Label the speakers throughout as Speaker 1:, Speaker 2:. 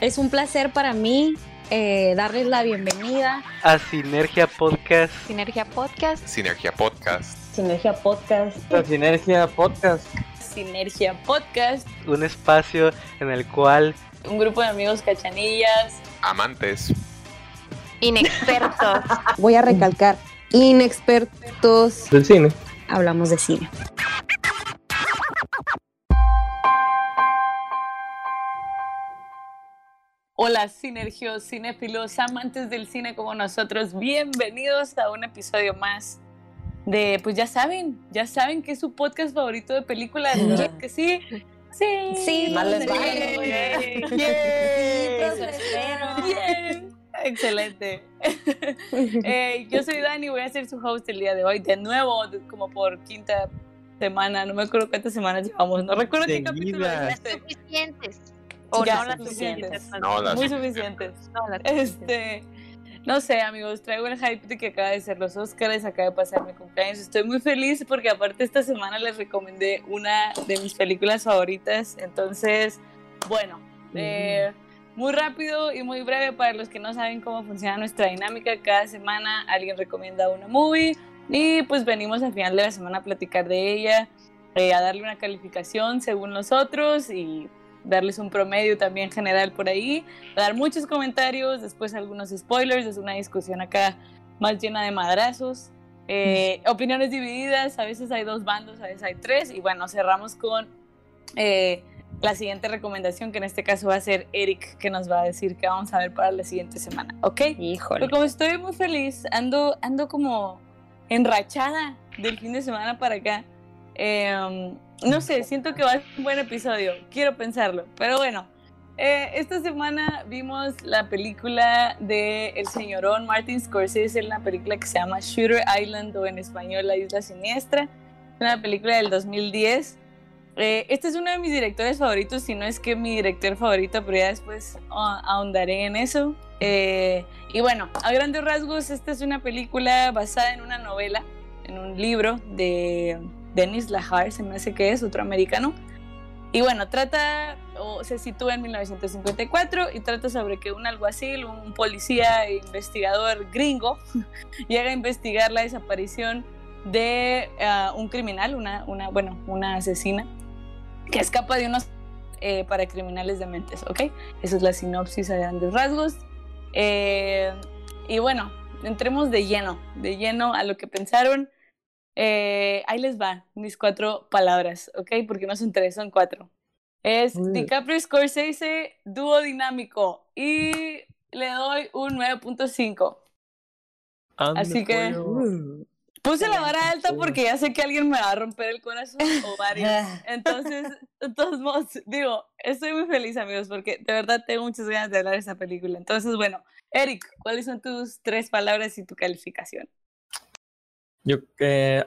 Speaker 1: Es un placer para mí eh, darles la bienvenida
Speaker 2: a Sinergia Podcast.
Speaker 1: Sinergia Podcast.
Speaker 3: Sinergia Podcast.
Speaker 1: Sinergia Podcast.
Speaker 2: A Sinergia Podcast.
Speaker 1: Sinergia Podcast.
Speaker 2: Un espacio en el cual
Speaker 1: un grupo de amigos cachanillas,
Speaker 3: amantes,
Speaker 1: inexpertos.
Speaker 4: Voy a recalcar, inexpertos
Speaker 2: del cine.
Speaker 4: Hablamos de cine.
Speaker 1: Hola, sinergios, cinéfilos, amantes del cine como nosotros, bienvenidos a un episodio más de, pues ya saben, ya saben que es su podcast favorito de películas, ¿no? que sí. Sí,
Speaker 4: sí,
Speaker 1: más les
Speaker 4: vale.
Speaker 1: Excelente. eh, yo soy Dani, voy a ser su host el día de hoy, de nuevo, como por quinta semana, no me acuerdo cuántas semanas llevamos, no recuerdo qué capítulo
Speaker 5: es. Suficientes.
Speaker 1: O ya, no las suficientes.
Speaker 3: No, las
Speaker 1: Muy suficientes. este, no sé, amigos, traigo el hype de que acaba de ser los Oscars, acaba de pasar mi cumpleaños. Estoy muy feliz porque aparte esta semana les recomendé una de mis películas favoritas. Entonces, bueno, eh, muy rápido y muy breve para los que no saben cómo funciona nuestra dinámica. Cada semana alguien recomienda una movie y pues venimos al final de la semana a platicar de ella, eh, a darle una calificación según nosotros y darles un promedio también general por ahí, dar muchos comentarios, después algunos spoilers, es una discusión acá más llena de madrazos, eh, opiniones divididas, a veces hay dos bandos, a veces hay tres, y bueno, cerramos con eh, la siguiente recomendación, que en este caso va a ser Eric, que nos va a decir qué vamos a ver para la siguiente semana, ¿ok?
Speaker 4: Híjole.
Speaker 1: Pero como estoy muy feliz, ando, ando como enrachada del fin de semana para acá. Eh, no sé, siento que va a ser un buen episodio, quiero pensarlo, pero bueno. Eh, esta semana vimos la película de el señorón Martin Scorsese, una película que se llama Shooter Island o en español La Isla Siniestra, una película del 2010. Eh, este es uno de mis directores favoritos, si no es que mi director favorito, pero ya después ahondaré en eso. Eh, y bueno, a grandes rasgos, esta es una película basada en una novela, en un libro de Dennis Lahar, se me hace que es otro americano. Y bueno, trata, o se sitúa en 1954 y trata sobre que un alguacil, un policía e investigador gringo, llega a investigar la desaparición de uh, un criminal, una, una, bueno, una asesina, que escapa de unos eh, para criminales dementes, ¿ok? Esa es la sinopsis a grandes rasgos. Eh, y bueno, entremos de lleno, de lleno a lo que pensaron. Eh, ahí les va mis cuatro palabras, ¿ok? Porque no son tres, son cuatro. Es DiCaprio Scorsese, dúo dinámico. Y le doy un 9.5. Así que puse la vara alta porque ya sé que alguien me va a romper el corazón o varios. Entonces, de todos modos, digo, estoy muy feliz, amigos, porque de verdad tengo muchas ganas de hablar de esa película. Entonces, bueno, Eric, ¿cuáles son tus tres palabras y tu calificación?
Speaker 2: Yo eh,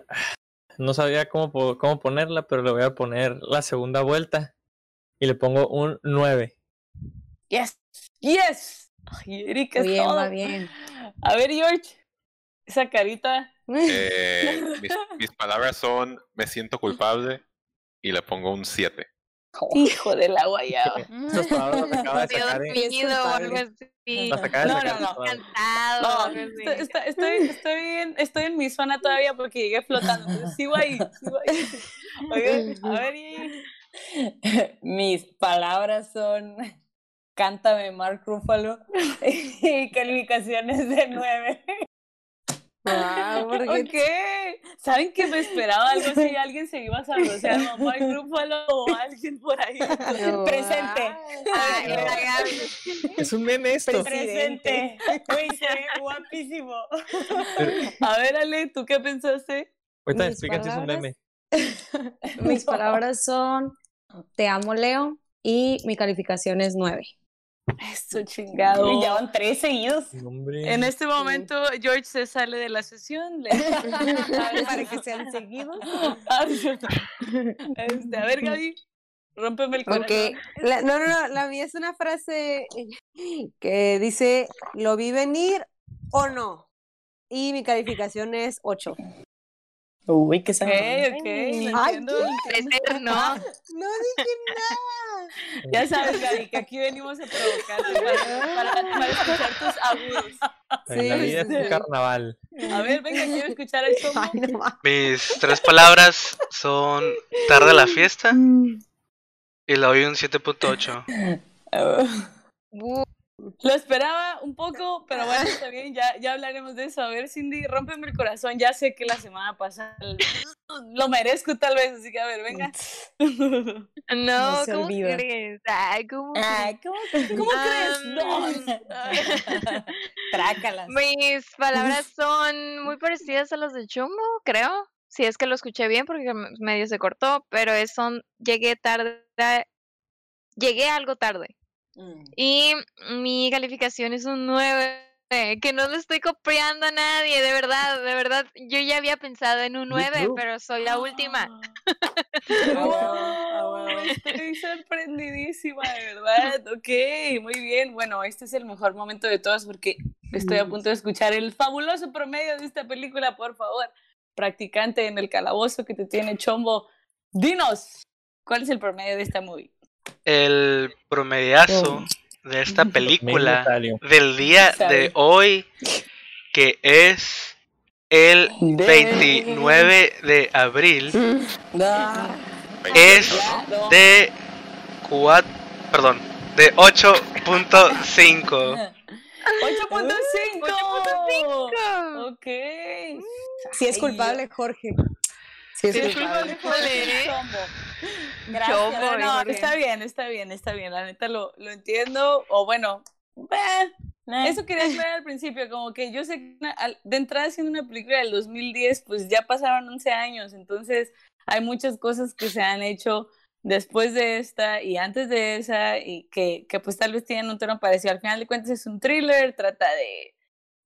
Speaker 2: no sabía cómo, cómo ponerla, pero le voy a poner la segunda vuelta y le pongo un 9.
Speaker 1: Yes, yes. Ay, Erika,
Speaker 4: bien, va bien.
Speaker 1: A ver, George, esa carita.
Speaker 3: Eh, mis, mis, palabras son, me siento culpable y le pongo un 7.
Speaker 1: Hijo de la guayaba.
Speaker 2: Esas palabras las acaba de sacar.
Speaker 1: No, no, no. Estoy, estoy, estoy, en, estoy en mi zona todavía porque llegué flotando. Entonces sigo ahí. Sigo ahí. Oye, a ver. Y... Mis palabras son. Cántame, Mark Ruffalo. y calificaciones de 9.
Speaker 4: Ah,
Speaker 1: ¿por qué? ¿Saben que me esperaba algo así? Alguien se iba a saludar, o Mark Ruffalo o alguien por ahí. Presente.
Speaker 2: es un meme esto.
Speaker 1: Presente. Uy, se ve guapísimo. A ver, Ale, ¿tú qué pensaste?
Speaker 2: Ahorita explican si es un meme.
Speaker 4: Mis palabras son Te amo, Leo, y mi calificación es 9.
Speaker 1: Eso chingado.
Speaker 4: Y ya van tres seguidos.
Speaker 2: Hombre.
Speaker 1: En este momento, George se sale de la sesión. Le...
Speaker 4: para que sean seguidos.
Speaker 1: Este, a ver, Gaby, rómpeme el corazón.
Speaker 4: Okay. La, no, no, no, la mía es una frase que dice, ¿lo vi venir o no? Y mi calificación es 8.
Speaker 6: Uy, qué
Speaker 1: Ok,
Speaker 6: sangre.
Speaker 1: ok, lo
Speaker 4: Ay.
Speaker 5: Crecer, ¿no?
Speaker 6: No dije nada.
Speaker 1: Ya sabes, Gaby, que aquí venimos a provocarte para, para, para escuchar tus agudos.
Speaker 2: En la
Speaker 4: Sí,
Speaker 2: vida
Speaker 4: sí,
Speaker 2: es un
Speaker 4: sí.
Speaker 2: carnaval.
Speaker 1: A ver, venga, quiero escuchar el.
Speaker 4: Ay, no.
Speaker 7: Mis tres palabras son tarde a la fiesta y le doy un 7.8.
Speaker 5: Bu-
Speaker 1: Lo esperaba un poco, pero bueno, está bien, ya, ya hablaremos de eso. A ver, Cindy, rómpeme el corazón. Ya sé que la semana pasada lo merezco tal vez, así que a ver, venga.
Speaker 5: No, ¿cómo
Speaker 4: olvida.
Speaker 5: crees? Ay, ¿cómo crees?
Speaker 6: Ay, ¿cómo?
Speaker 1: ¿Cómo crees? No.
Speaker 6: Trácalas.
Speaker 5: Mis palabras son muy parecidas a las de Chumbo, creo. Si es que lo escuché bien porque me- medio se cortó, pero es son llegué tarde, llegué algo tarde.
Speaker 6: Mm.
Speaker 5: Y mi calificación es un 9, que no le estoy copiando a nadie, de verdad, de verdad. Yo ya había pensado en un 9,
Speaker 2: too.
Speaker 5: pero soy la última.
Speaker 1: Wow, estoy sorprendidísima, de verdad. Ok, muy bien. Bueno, este es el mejor momento de todos porque estoy a punto de escuchar el fabuloso promedio de esta película. Por favor, practicante en el calabozo que te tiene Chombo, dinos, ¿cuál es el promedio de esta movie?
Speaker 7: El promediazo de esta película del día de hoy, que es el 29 de abril,
Speaker 6: Ah,
Speaker 7: es de 4, perdón, de 8.5.
Speaker 1: 8.5. Ok.
Speaker 4: Si es culpable, Jorge.
Speaker 1: Sí,
Speaker 4: culpable,
Speaker 1: Chombo.
Speaker 6: Gracias.
Speaker 5: Chombo,
Speaker 1: no, está bien, está bien, está bien. La neta lo, lo entiendo. O bueno, eh, eso quería aclarar al principio. Como que yo sé que una- al- de entrada siendo una película del 2010, pues ya pasaron 11 años. Entonces hay muchas cosas que se han hecho después de esta y antes de esa y que, que pues tal vez tienen un tono parecido. Al final de cuentas es un thriller, trata de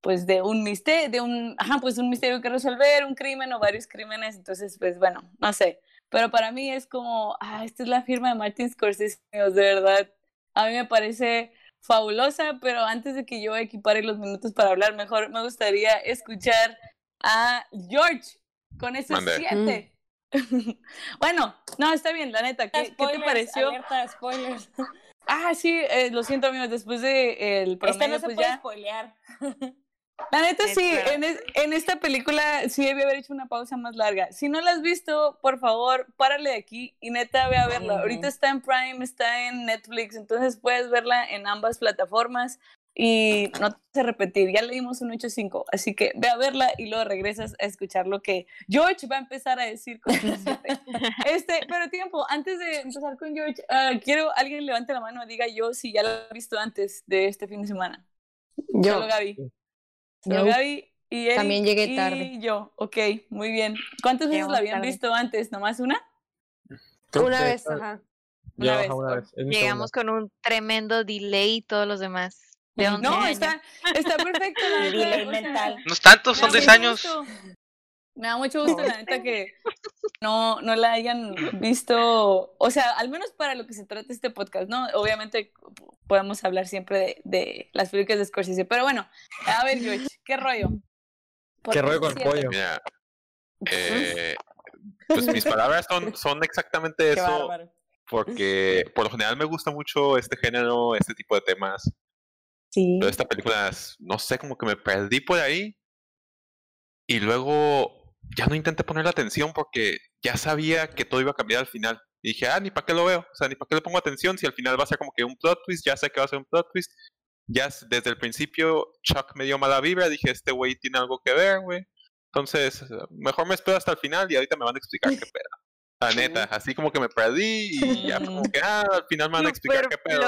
Speaker 1: pues de un misterio, de un, ajá, pues un misterio que resolver, un crimen o varios crímenes, entonces pues bueno, no sé, pero para mí es como, ah, esta es la firma de Martin Scorsese, amigos, de verdad, a mí me parece fabulosa, pero antes de que yo equipare los minutos para hablar, mejor me gustaría escuchar a George con esos
Speaker 3: Mande.
Speaker 1: siete. bueno, no, está bien, la neta, ¿qué, ¿qué te pareció?
Speaker 6: Alerta, spoilers.
Speaker 1: Ah, sí, eh, lo siento amigos, después de el
Speaker 6: Este
Speaker 1: promedio,
Speaker 6: no se
Speaker 1: pues
Speaker 6: puede
Speaker 1: ya.
Speaker 6: spoilear.
Speaker 1: La neta
Speaker 5: Es
Speaker 1: sí, en, es- en esta película sí debí haber hecho una pausa más larga. Si no la has visto, por favor, párale de aquí y neta ve a verla. Ahorita está en Prime, está en Netflix, entonces puedes verla en ambas plataformas y no te vas a repetir. Ya le dimos un 8.5, así que ve a verla y luego regresas a escuchar lo que George va a empezar a decir con. Este, pero tiempo, antes de empezar con George, ah, quiero alguien levante la mano y diga yo si ya la he visto antes de este fin de semana.
Speaker 4: Yo.
Speaker 1: Solo Gaby. Solo
Speaker 4: No.
Speaker 1: Gaby y Eric
Speaker 4: También llegué
Speaker 1: y
Speaker 4: tarde.
Speaker 1: yo, ok, muy bien. ¿Cuántas veces la habían
Speaker 5: tarde.
Speaker 1: visto antes? ¿Nomás una?
Speaker 2: Creo
Speaker 4: Una
Speaker 2: que
Speaker 4: vez, ajá.
Speaker 1: Una vez,
Speaker 2: una vez.
Speaker 5: Llegamos con un tremendo delay y todos los demás. De 11
Speaker 1: No,
Speaker 5: años.
Speaker 1: está, está perfecto. La
Speaker 6: Delay mental.
Speaker 7: No es tanto, son
Speaker 1: da
Speaker 7: 10
Speaker 1: mucho
Speaker 7: años.
Speaker 1: Me da mucho gusto, la neta, que no, no la hayan visto, o sea, al menos para lo que se trata este podcast, ¿no? Obviamente podemos hablar siempre de, de las películas de Scorsese, pero bueno, a ver, George, ¿qué rollo? ¿Por
Speaker 2: ¿Qué
Speaker 1: qué
Speaker 2: rollo con
Speaker 1: siete?
Speaker 2: pollo?
Speaker 3: Mira, eh, pues mis palabras son, son exactamente
Speaker 6: Qué
Speaker 3: eso,
Speaker 6: bárbaro.
Speaker 3: porque por lo general me gusta mucho este género, este tipo de temas.
Speaker 4: Sí.
Speaker 3: Pero esta película, no sé, como que me perdí por ahí. Y luego ya no intenté ponerle atención porque ya sabía que todo iba a cambiar al final. Y dije, ah, ni para qué lo veo. O sea, ni para qué le pongo atención si al final va a ser como que un plot twist. Ya sé que va a ser un plot twist. Ya desde el principio Chuck me dio mala vibra. Dije, este güey tiene algo que ver, güey. Entonces, mejor me espero hasta el final y ahorita me van a explicar qué pedo. La neta, así como que me perdí y ya como que, ah, al final me van a explicar qué pedo.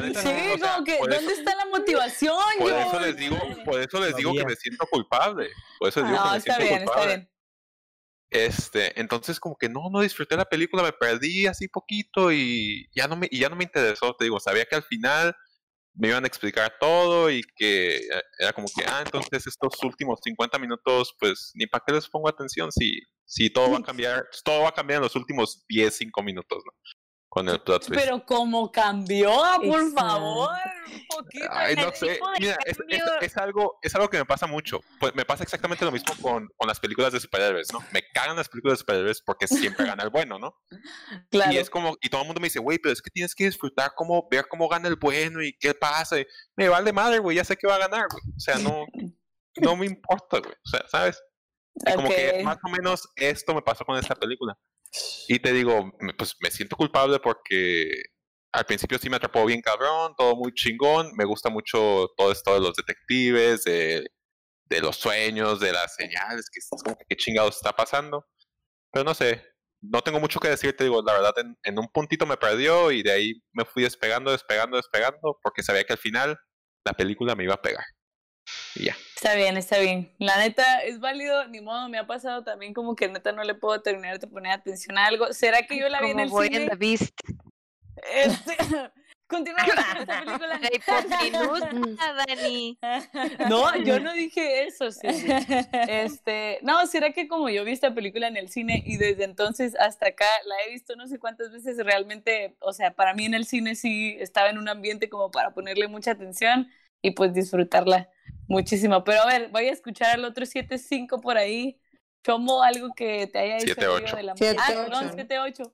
Speaker 3: neta,
Speaker 1: Sí,
Speaker 3: no, o sea,
Speaker 1: como que,
Speaker 3: eso-
Speaker 1: ¿dónde está la motivación,
Speaker 3: Por eso les digo, por eso les digo que me siento culpable. Por eso les digo que
Speaker 1: No,
Speaker 3: me
Speaker 1: está
Speaker 3: siento
Speaker 1: bien, está
Speaker 3: culpable.
Speaker 1: bien.
Speaker 3: Este, entonces como que no, no disfruté la película, me perdí así poquito y ya no me, y ya no me interesó, te digo, sabía que al final me iban a explicar todo y que eh, era como que, ah, entonces estos últimos 50 minutos, pues ni para qué les pongo atención si, si todo va a cambiar, todo va a cambiar en los últimos 10, 5 minutos, ¿no? Con el plot twist.
Speaker 1: Pero como cambió, por
Speaker 4: Exacto.
Speaker 1: favor, un poquito.
Speaker 3: Ay, no sé. Mira, es, es- es algo, es algo que me pasa mucho. Pues me pasa exactamente lo mismo con, con las películas de superhéroes, ¿no? Me cagan las películas de superhéroes porque siempre gana el bueno, ¿no?
Speaker 1: Claro.
Speaker 3: Y es como, y todo el mundo me dice, güey, pero es que tienes que disfrutar cómo, ver cómo gana el bueno y qué pasa. y me vale madre, güey, ya sé que va a ganar, güey. O sea, no, no me importa, güey. O sea, ¿sabes? Y como que más o menos esto me pasó con esta película. Y te digo, pues me siento culpable porque al principio sí me atrapó bien cabrón, todo muy chingón. Me gusta mucho todo esto de los detectives, de, de los sueños, de las señales, que qué chingados está pasando. Pero no sé, no tengo mucho que decir, te digo, la verdad, en, en un puntito me perdió y de ahí me fui despegando, despegando, despegando, porque sabía que al final la película me iba a pegar. Y ya.
Speaker 1: Está bien, está bien. La neta es válido, ni modo, me ha pasado también como que neta no le puedo terminar de poner atención a algo. ¿Será que yo la vi en el cine?
Speaker 5: the Beast.
Speaker 1: Este, continuamos con esta película.
Speaker 5: Dani.
Speaker 1: No, yo no dije eso, sí. Este, no, ¿será que como yo vi esta película en el cine y desde entonces hasta acá la he visto no sé cuántas veces realmente, o sea, para mí en el cine sí estaba en un ambiente como para ponerle mucha atención y pues disfrutarla muchísimo. Pero a ver, voy a escuchar al otro 7-5 por ahí. Chomo, algo que te haya dicho
Speaker 3: 7-8.
Speaker 1: de la
Speaker 4: 7-8.
Speaker 1: Ah, perdón, 7-8.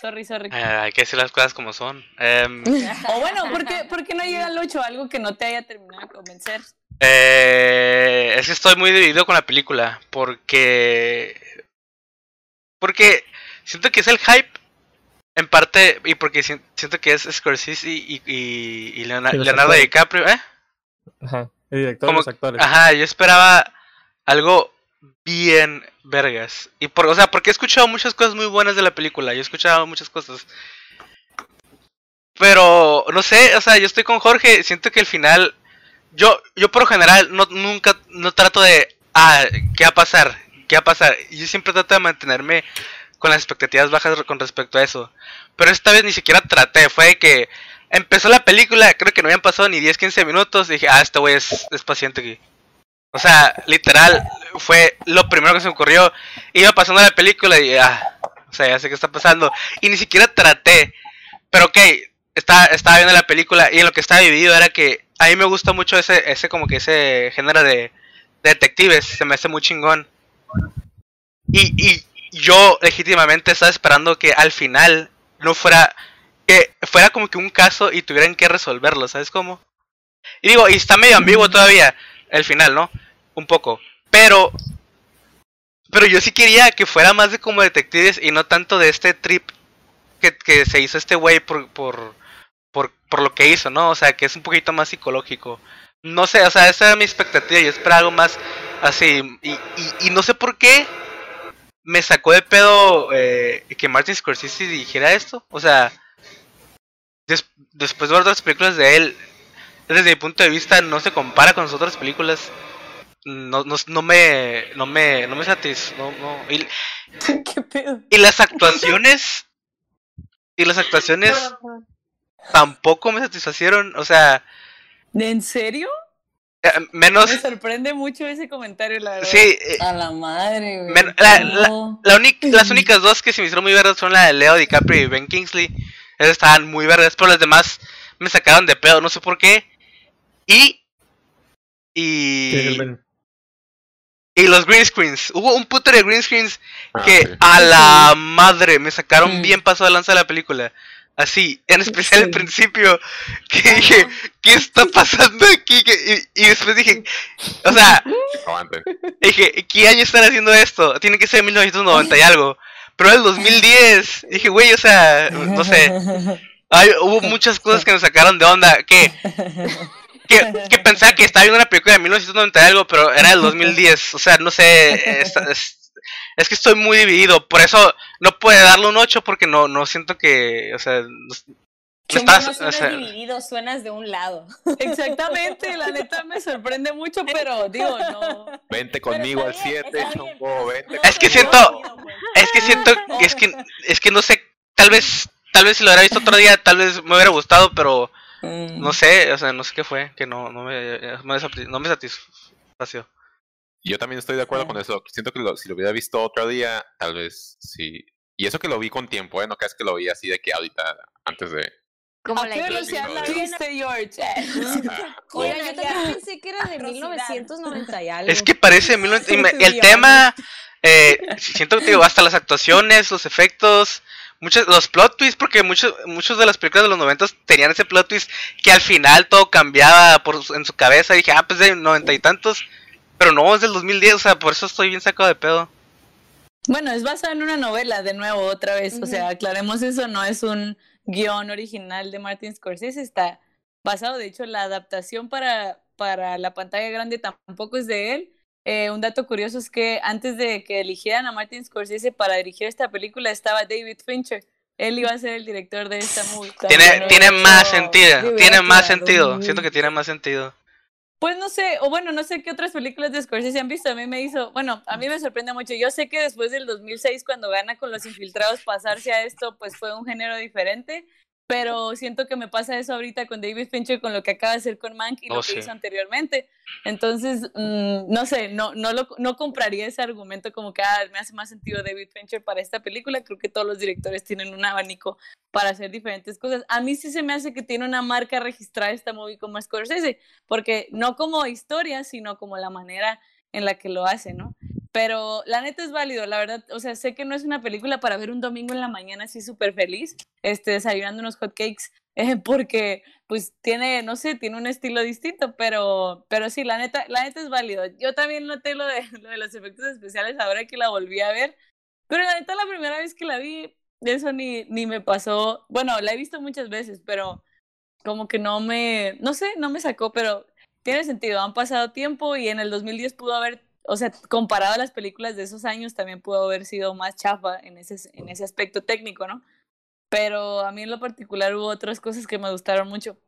Speaker 1: Sorry, sorry.
Speaker 7: Eh, hay que decir las cosas como son. Em,
Speaker 1: O bueno, ¿por qué, por qué no llega al 8? Algo que no te haya terminado de convencer.
Speaker 7: eh, es que estoy muy dividido con la película. Porque. Porque siento que es el hype. En parte. Y porque si- siento que es Scorsese y, y, y Leonardo
Speaker 2: actores.
Speaker 7: DiCaprio. ¿eh?
Speaker 2: Ajá. El director
Speaker 7: Como-
Speaker 2: los actores.
Speaker 7: Ajá, yo esperaba algo bien vergas. Y por, o sea, porque he escuchado muchas cosas muy buenas de la película. Yo he escuchado muchas cosas. Pero, no sé, o sea, yo estoy con Jorge, siento que el final. Yo, yo por lo general no, nunca, no trato de. Ah, ¿qué va a pasar? ¿Qué va a pasar? Yo siempre trato de mantenerme con las expectativas bajas con respecto a eso. Pero esta vez ni siquiera traté, fue de que empezó la película, creo que no habían pasado ni 10, 15 minutos, dije, ah, este güey es, es paciente aquí. O sea, literal, fue lo primero que se me ocurrió. Iba pasando la película y ah, o sea, ya sé qué está pasando. Y ni siquiera traté. Pero ok, estaba, estaba viendo la película y en lo que estaba dividido era que a mí me gusta mucho ese, ese como que ese género de, de detectives, se me hace muy chingón. Y, y yo legítimamente estaba esperando que al final no fuera, que fuera como que un caso y tuvieran que resolverlo, ¿sabes cómo? Y digo, y está medio ambiguo todavía el final, ¿no? Un poco. Pero pero yo sí quería que fuera más de como detectives y no tanto de este trip que, que se hizo este güey por, por, por, por lo que hizo, ¿no? O sea, que es un poquito más psicológico. No sé, o sea, esa era mi expectativa. Yo esperaba algo más así. Y, y, y no sé por qué me sacó de pedo eh, que Martin Scorsese dijera esto. O sea, des- después de ver otras películas de él, desde mi punto de vista, no se compara con las otras películas. No, no, no me. No me. No me satis. No, no. Y,
Speaker 1: ¿Qué pedo?
Speaker 7: y las actuaciones. Y las actuaciones tampoco me satisfacieron. O sea,
Speaker 1: ¿En serio?
Speaker 7: eh, menos.
Speaker 1: Me sorprende mucho ese comentario, la verdad.
Speaker 7: Sí, eh,
Speaker 6: A la madre, güey.
Speaker 7: La- las únicas dos que se me hicieron muy verdes son la de Leo DiCaprio y Ben Kingsley. Esas estaban muy verdes, pero las demás me sacaron de pedo, no sé por qué. Y. Y. Y los green screens. Hubo un puto de green screens
Speaker 3: Ah,
Speaker 7: que
Speaker 3: sí.
Speaker 7: a la madre me sacaron
Speaker 6: Mm.
Speaker 7: bien paso de lanza de la película. Así, en especial al
Speaker 6: Sí.
Speaker 7: principio, que dije, ¿qué está pasando aquí? Que- Y, y después dije, o sea, dije, ¿qué año están haciendo esto? Tiene que ser 1990 y algo. Pero el 2010, dije, güey, o sea, no sé. Ay, hubo muchas cosas que me sacaron de onda. Que, que, que pensaba que estaba viendo una película de 1990 y algo, pero era del 2010. O sea, no sé. Es, es- es que estoy muy dividido. Por eso no puede darle un 8 porque no, no siento que. O sea, estás-
Speaker 4: no
Speaker 7: o
Speaker 4: suenas
Speaker 7: sea,
Speaker 4: dividido, suenas de un lado.
Speaker 1: Exactamente, la neta me sorprende mucho, pero digo, no.
Speaker 3: Vente conmigo al
Speaker 4: está bien,
Speaker 3: 7,
Speaker 4: está
Speaker 3: chombo, vente.
Speaker 7: Es que siento- es que siento. Es que, es que no sé. Tal vez. Tal vez si lo hubiera visto otro día, tal vez me hubiera gustado, pero
Speaker 6: Mm.
Speaker 7: no sé, o sea, no sé qué fue, que no, no me, no me satisfació.
Speaker 3: Yo también estoy de acuerdo
Speaker 6: Sí.
Speaker 3: con eso. Siento que lo- si lo hubiera visto otro día, tal vez sí, Y eso que lo vi con tiempo, ¿eh? No crees que lo vi así de que ahorita, antes de...
Speaker 5: Como
Speaker 1: ¿A
Speaker 5: la
Speaker 1: viste, George?
Speaker 4: Oiga, yo también pensé que era de
Speaker 6: Atrocidad.
Speaker 4: 1990 y algo.
Speaker 7: Es que parece mil novecientos- y me- el
Speaker 4: Estudió.
Speaker 7: tema, eh, siento que digo, hasta las actuaciones, los efectos, muchos, los plot twists, porque muchos, muchos de las películas de los noventas tenían ese plot twist que al final todo cambiaba por, su- en su cabeza. Y dije, ah, pues de noventa y tantos, pero no, es del 2010, o sea, por eso estoy bien sacado de pedo.
Speaker 1: Bueno, es basado en una novela, de nuevo, otra vez. O sea, aclaremos eso, no es un guion original de Martin Scorsese, está basado, de hecho, la adaptación para, para la pantalla grande tampoco es de él. Eh, un dato curioso es que antes de que eligieran a Martin Scorsese para dirigir esta película estaba David Fincher. Él iba a ser el director de esta movie.
Speaker 7: Tiene, tiene más sentido, tiene más sentido, siento que tiene más sentido.
Speaker 1: Pues no sé, o bueno, no sé qué otras películas de Scorsese han visto. A mí me hizo, bueno, a mí me sorprende mucho. Yo sé que después del 2006, cuando gana con Los Infiltrados, pasarse a esto, pues fue un género diferente. Pero siento que me pasa eso ahorita con David Fincher, con lo que acaba de hacer con Mank y lo
Speaker 7: Oh,
Speaker 1: que
Speaker 7: sí.
Speaker 1: hizo anteriormente. Entonces, mm, no sé, no, no, lo, no compraría ese argumento como que ah, me hace más sentido David Fincher para esta película. Creo que todos los directores tienen un abanico para hacer diferentes cosas. A mí sí se me hace que tiene una marca registrada esta movie como Scorsese, porque no como historia, sino como la manera en la que lo hace, ¿no? Pero la neta es válido, la verdad, o sea, sé que no es una película para ver un domingo en la mañana así súper feliz, este, desayunando unos hotcakes, eh, porque pues tiene, no sé, tiene un estilo distinto, pero, pero sí, la neta, la neta es válido. Yo también noté lo de, lo de los efectos especiales ahora que la volví a ver, pero la neta la primera vez que la vi, eso ni, ni me pasó, bueno, la he visto muchas veces, pero como que no me, no sé, no me sacó, pero tiene sentido, han pasado tiempo y en el 2010 pudo haber, o sea, comparado a las películas de esos años, también pudo haber sido más chafa en ese, en ese aspecto técnico, ¿no? Pero a mí en lo particular hubo otras cosas que me gustaron mucho.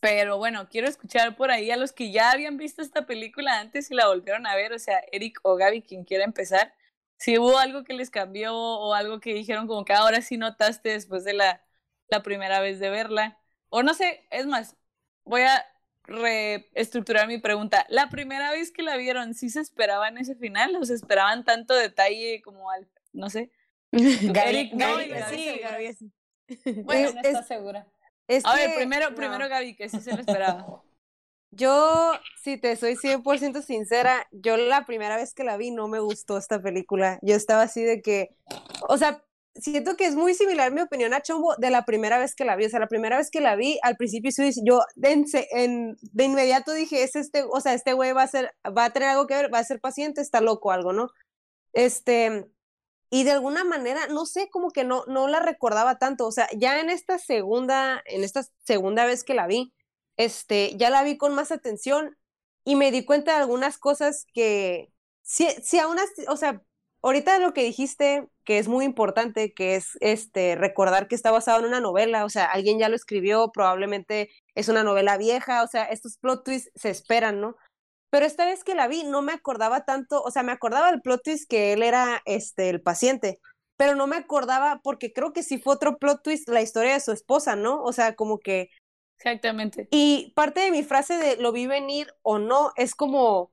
Speaker 1: Pero bueno, quiero escuchar por ahí a los que ya habían visto esta película antes y la volvieron a ver, o sea, Eric o Gaby, quien quiera empezar. Si hubo algo que les cambió o algo que dijeron como que ahora sí notaste después de la, la primera vez de verla. O no sé, es más, voy a reestructurar mi pregunta. La primera vez que la vieron, ¿sí se esperaban ese final? ¿O se esperaban tanto detalle como al, no sé?
Speaker 6: Gaby, Gaby, sí. Gaby, sí.
Speaker 1: Bueno,
Speaker 6: no
Speaker 4: es-
Speaker 6: segura.
Speaker 4: Es
Speaker 1: A ver, primero,
Speaker 4: no.
Speaker 1: primero Gaby, que sí se lo esperaba.
Speaker 4: Yo, si te soy 100% sincera, yo la primera vez que la vi no me gustó esta película. Yo estaba así de que, o sea, siento que es muy similar mi opinión a Chombo de la primera vez que la vi. O sea, la primera vez que la vi, al principio yo de inmediato dije, es este, o sea, este güey va a ser, va a tener algo que ver, va a ser paciente, está loco algo, ¿no? Este, y de alguna manera, no sé, como que no, no la recordaba tanto. O sea, ya en esta segunda, en esta segunda vez que la vi, este, ya la vi con más atención y me di cuenta de algunas cosas que, si, si aún así, o sea, ahorita lo que dijiste, que es muy importante, que es este, recordar que está basado en una novela, o sea, alguien ya lo escribió, probablemente es una novela vieja, o sea, estos plot twists se esperan, ¿no? Pero esta vez que la vi no me acordaba tanto, o sea, me acordaba del plot twist que él era este, el paciente, pero no me acordaba porque creo que sí fue otro plot twist la historia de su esposa, ¿no? O sea, como que
Speaker 1: Exactamente.
Speaker 4: y parte de mi frase de lo vi venir o no es como,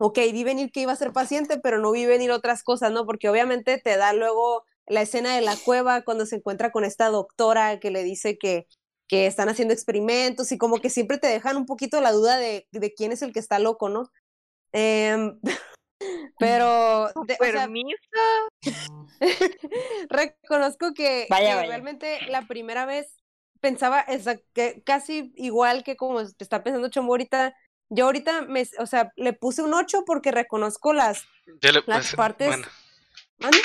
Speaker 4: ok, vi venir que iba a ser paciente, pero no vi venir otras cosas, ¿no? Porque obviamente te da luego la escena de la cueva cuando se encuentra con esta doctora que le dice que, que están haciendo experimentos y como que siempre te dejan un poquito la duda de, de quién es el que está loco, ¿no? Em, pero, de- o sea,
Speaker 5: Permiso.
Speaker 4: reconozco que,
Speaker 6: Vaya,
Speaker 4: que
Speaker 6: vaya.
Speaker 4: realmente la primera vez pensaba esa- que casi igual que como te está pensando Chombo ahorita. Yo ahorita, me, o sea, le puse un 8 porque reconozco las...
Speaker 7: Le
Speaker 4: Las
Speaker 7: pues,
Speaker 4: partes-
Speaker 7: bueno,
Speaker 4: ¿Mande?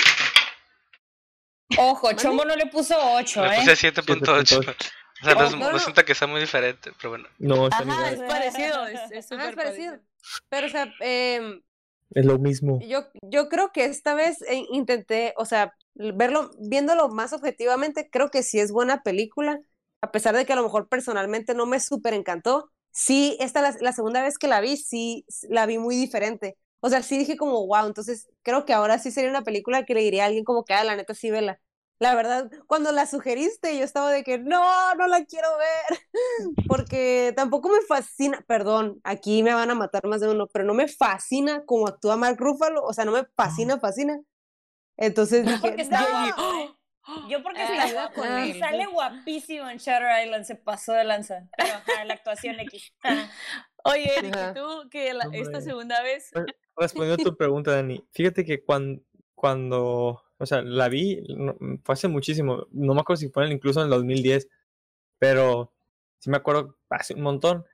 Speaker 6: Ojo, Chombo no le puso 8,
Speaker 7: le
Speaker 6: ¿eh?
Speaker 7: puse 7.8. O sea, no, es-
Speaker 4: Oh,
Speaker 7: no
Speaker 4: no, no.
Speaker 7: siento que sea muy diferente, pero bueno.
Speaker 2: No, están
Speaker 1: Ajá, es parecido, es, es
Speaker 4: Ajá,
Speaker 1: súper
Speaker 4: es parecido.
Speaker 1: parecido.
Speaker 4: Pero, o sea, em,
Speaker 2: Es lo mismo.
Speaker 4: yo, yo creo que esta vez eh, intenté, o sea, verlo, viéndolo más objetivamente, creo que sí es buena película, a pesar de que a lo mejor personalmente no me súper encantó. Sí, esta la, la segunda vez que la vi, sí la vi muy diferente. O sea, sí dije como, wow, entonces creo que ahora sí sería una película que le diría a alguien como que, ah, la neta sí vela. La verdad, cuando la sugeriste, yo estaba de que no, no la quiero ver, porque tampoco me fascina, perdón, aquí me van a matar más de uno, pero no me fascina como actúa Mark Ruffalo, o sea, no me fascina, fascina, Entonces dije,
Speaker 6: porque está
Speaker 4: "No".
Speaker 6: guapo. Yo porque está
Speaker 4: Ah,
Speaker 6: guapo.
Speaker 4: con
Speaker 6: Y
Speaker 4: él.
Speaker 6: sale guapísimo en Shutter Island, se pasó de lanza. Pero ajá, la actuación X.
Speaker 1: Oye, Eric,
Speaker 4: Ajá.
Speaker 1: ¿y tú que la- esta segunda vez?
Speaker 2: Respondiendo a tu pregunta, Dani, fíjate que cuando, cuando, o sea, la vi, no- fue hace muchísimo, no me acuerdo si fue incluso en el 2010, pero sí me acuerdo hace un montón.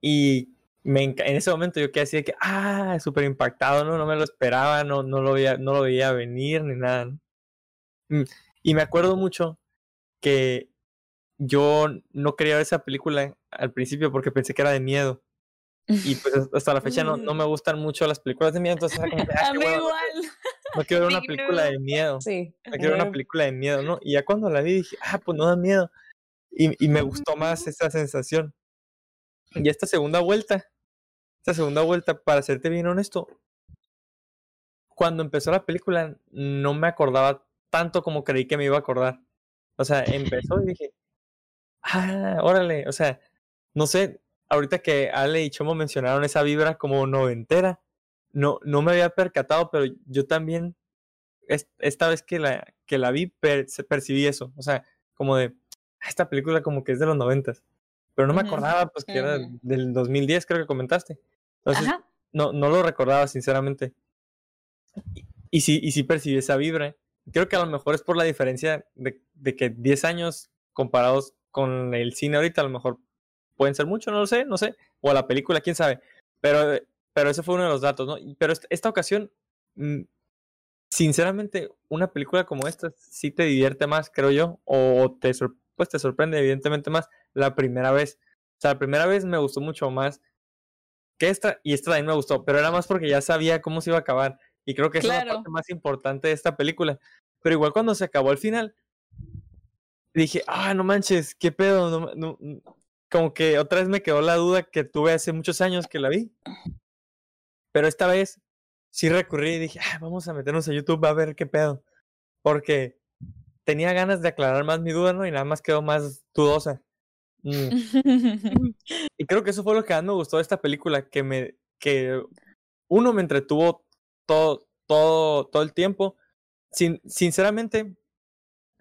Speaker 2: Y me, en ese momento yo quedé así de que, ah, súper impactado, ¿no? No me lo esperaba, no, no, lo veía, no lo veía venir ni nada. ¿no? Mm, Y me acuerdo mucho que yo no quería ver esa película al principio porque pensé que era de miedo. Y pues hasta- la fecha no, no me gustan mucho las películas de miedo, entonces era como que, ah,
Speaker 1: igual.
Speaker 2: no quiero ver una película de miedo.
Speaker 4: Sí.
Speaker 2: No quiero ver una película de miedo, ¿no? Y ya cuando la vi dije, ah, pues no da miedo. Y, y me gustó más esa sensación. Y esta segunda vuelta, esta segunda vuelta, para serte bien honesto, cuando empezó la película no me acordaba tanto como creí que me iba a acordar. O sea, empezó y dije, ah, órale, o sea, no sé, ahorita que Ale y Chomo mencionaron esa vibra como noventera, no, no me había percatado, pero yo también, es- esta vez que la, que la vi, per- percibí eso, o sea, como de, "Ah, esta película como que es de los noventas, pero no me acordaba, pues que era del 2010, creo que comentaste. Entonces,
Speaker 1: Ajá.
Speaker 2: no, no lo recordaba, sinceramente. Y, y sí, y sí percibí esa vibra. Creo que a lo mejor es por la diferencia de, de que 10 años comparados con el cine ahorita, a lo mejor pueden ser mucho, no lo sé, no sé. O la película, quién sabe. Pero, pero ese fue uno de los datos, ¿no? Pero esta, ocasión, mm, sinceramente, una película como esta sí te divierte más, creo yo, o te, pues te sorprende evidentemente más la primera vez. O sea, la primera vez me gustó mucho más que esta, y esta también me gustó, pero era más porque ya sabía cómo se iba a acabar. Y creo que esa es la parte más importante de esta película. Pero igual cuando se acabó al final, dije, ah, no manches, qué pedo. no como que otra vez me quedó la duda que tuve hace muchos años que la vi. Pero esta vez sí recurrí y dije, ah, vamos a meternos a YouTube a ver qué pedo. Porque tenía ganas de aclarar más mi duda, ¿no? Y nada más quedó más dudosa. Mm. Y creo que eso fue lo que más me gustó de esta película, que me, que uno me entretuvo todo, todo, todo el tiempo. Sin, sinceramente,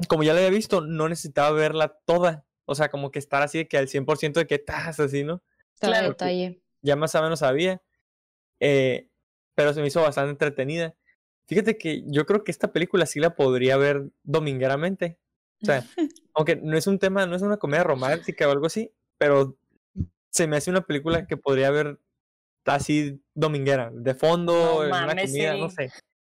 Speaker 2: como ya la había visto, no necesitaba verla toda. O sea, como que estar así de que al 100% de que estás así, ¿no?
Speaker 1: Claro.
Speaker 4: detalle.
Speaker 2: Ya más o menos sabía. Eh, pero se me hizo bastante entretenida. Fíjate que yo creo que esta película sí la podría ver domingueramente. O sea, aunque no es un tema, no es una comedia romántica o algo así, pero se me hace una película que podría ver así dominguera, de fondo,
Speaker 6: No
Speaker 2: en una sé.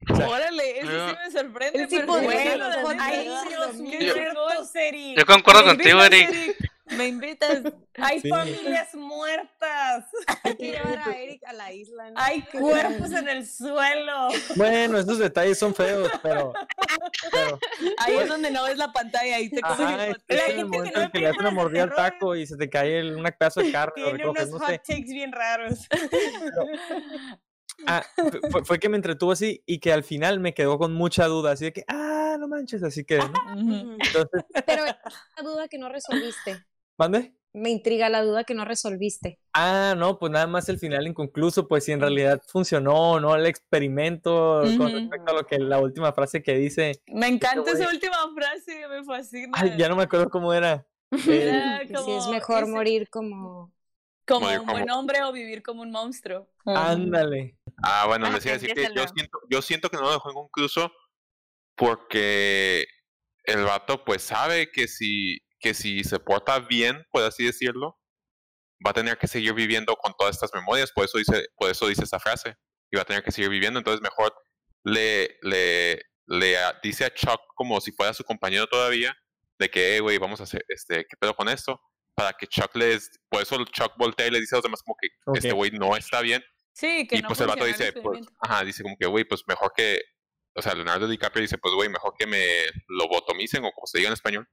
Speaker 2: O sea,
Speaker 1: Órale, eso sí me sorprende.
Speaker 4: Él sí
Speaker 1: pero
Speaker 4: podría
Speaker 1: bueno,
Speaker 4: ser
Speaker 1: la
Speaker 4: los hot
Speaker 1: neta,
Speaker 6: Ay,
Speaker 4: Ay,
Speaker 6: Dios
Speaker 4: Dios
Speaker 6: mío,
Speaker 1: mío.
Speaker 6: ciertos, Eric.
Speaker 7: Yo concuerdo
Speaker 1: ¿Me
Speaker 7: contigo,
Speaker 1: invitas,
Speaker 7: Eric.
Speaker 1: Me invitas.
Speaker 6: Hay
Speaker 2: Sí.
Speaker 6: familias muertas.
Speaker 4: Hay que llevar a Eric a la isla. ¿no?
Speaker 6: Hay cuerpos en el suelo.
Speaker 2: bueno, esos detalles son feos, pero, pero
Speaker 1: Ahí es donde no ves la pantalla y te comes
Speaker 2: ajá,
Speaker 1: el
Speaker 6: gente que no
Speaker 2: que le una mordida al taco y se te cae el- un pedazo de carne,
Speaker 6: Tiene
Speaker 2: recoges,
Speaker 6: unos
Speaker 2: no
Speaker 6: hot
Speaker 2: sé.
Speaker 6: takes bien raros.
Speaker 2: Ah, fu- fue, fue que me entretuvo así y que al final me quedó con mucha duda, así de que, ah, no manches, así que, ¿no? Entonces,
Speaker 4: Pero la duda que no resolviste.
Speaker 2: ¿Mande?
Speaker 4: Me intriga la duda que no resolviste.
Speaker 2: Ah, no, pues nada más el final inconcluso, pues si en realidad funcionó o no el experimento con respecto a lo que la última frase que dice.
Speaker 1: Me encanta esa última frase, me fascina.
Speaker 2: Ay, ya no me acuerdo cómo era. Eh,
Speaker 1: Era
Speaker 4: Que si
Speaker 1: como
Speaker 4: es mejor
Speaker 1: ese-
Speaker 4: morir como...
Speaker 1: como un buen hombre o vivir como un monstruo.
Speaker 2: ándale.
Speaker 3: Ah, bueno,
Speaker 5: Ajá,
Speaker 3: les iba a decir que yo siento, yo siento que no lo dejó inconcluso porque el vato pues sabe que si, que si se porta bien, por así decirlo, va a tener que seguir viviendo con todas estas memorias, por eso dice, por eso dice esa frase, y va a tener que seguir viviendo, entonces mejor le, le, le dice a Chuck como si fuera su compañero todavía, de que, "Eh, güey, vamos a hacer, este, ¿qué pedo con esto? Para que Chuck les, por eso Chuck voltea y le dice a los demás como que este
Speaker 2: Ok.
Speaker 3: güey no está bien,
Speaker 1: Sí, que
Speaker 3: y
Speaker 1: no
Speaker 3: pues el vato dice, pues, ajá, dice como que, güey, pues mejor que, o sea, Leonardo DiCaprio dice, pues, güey, mejor que me lobotomicen o como se diga en español,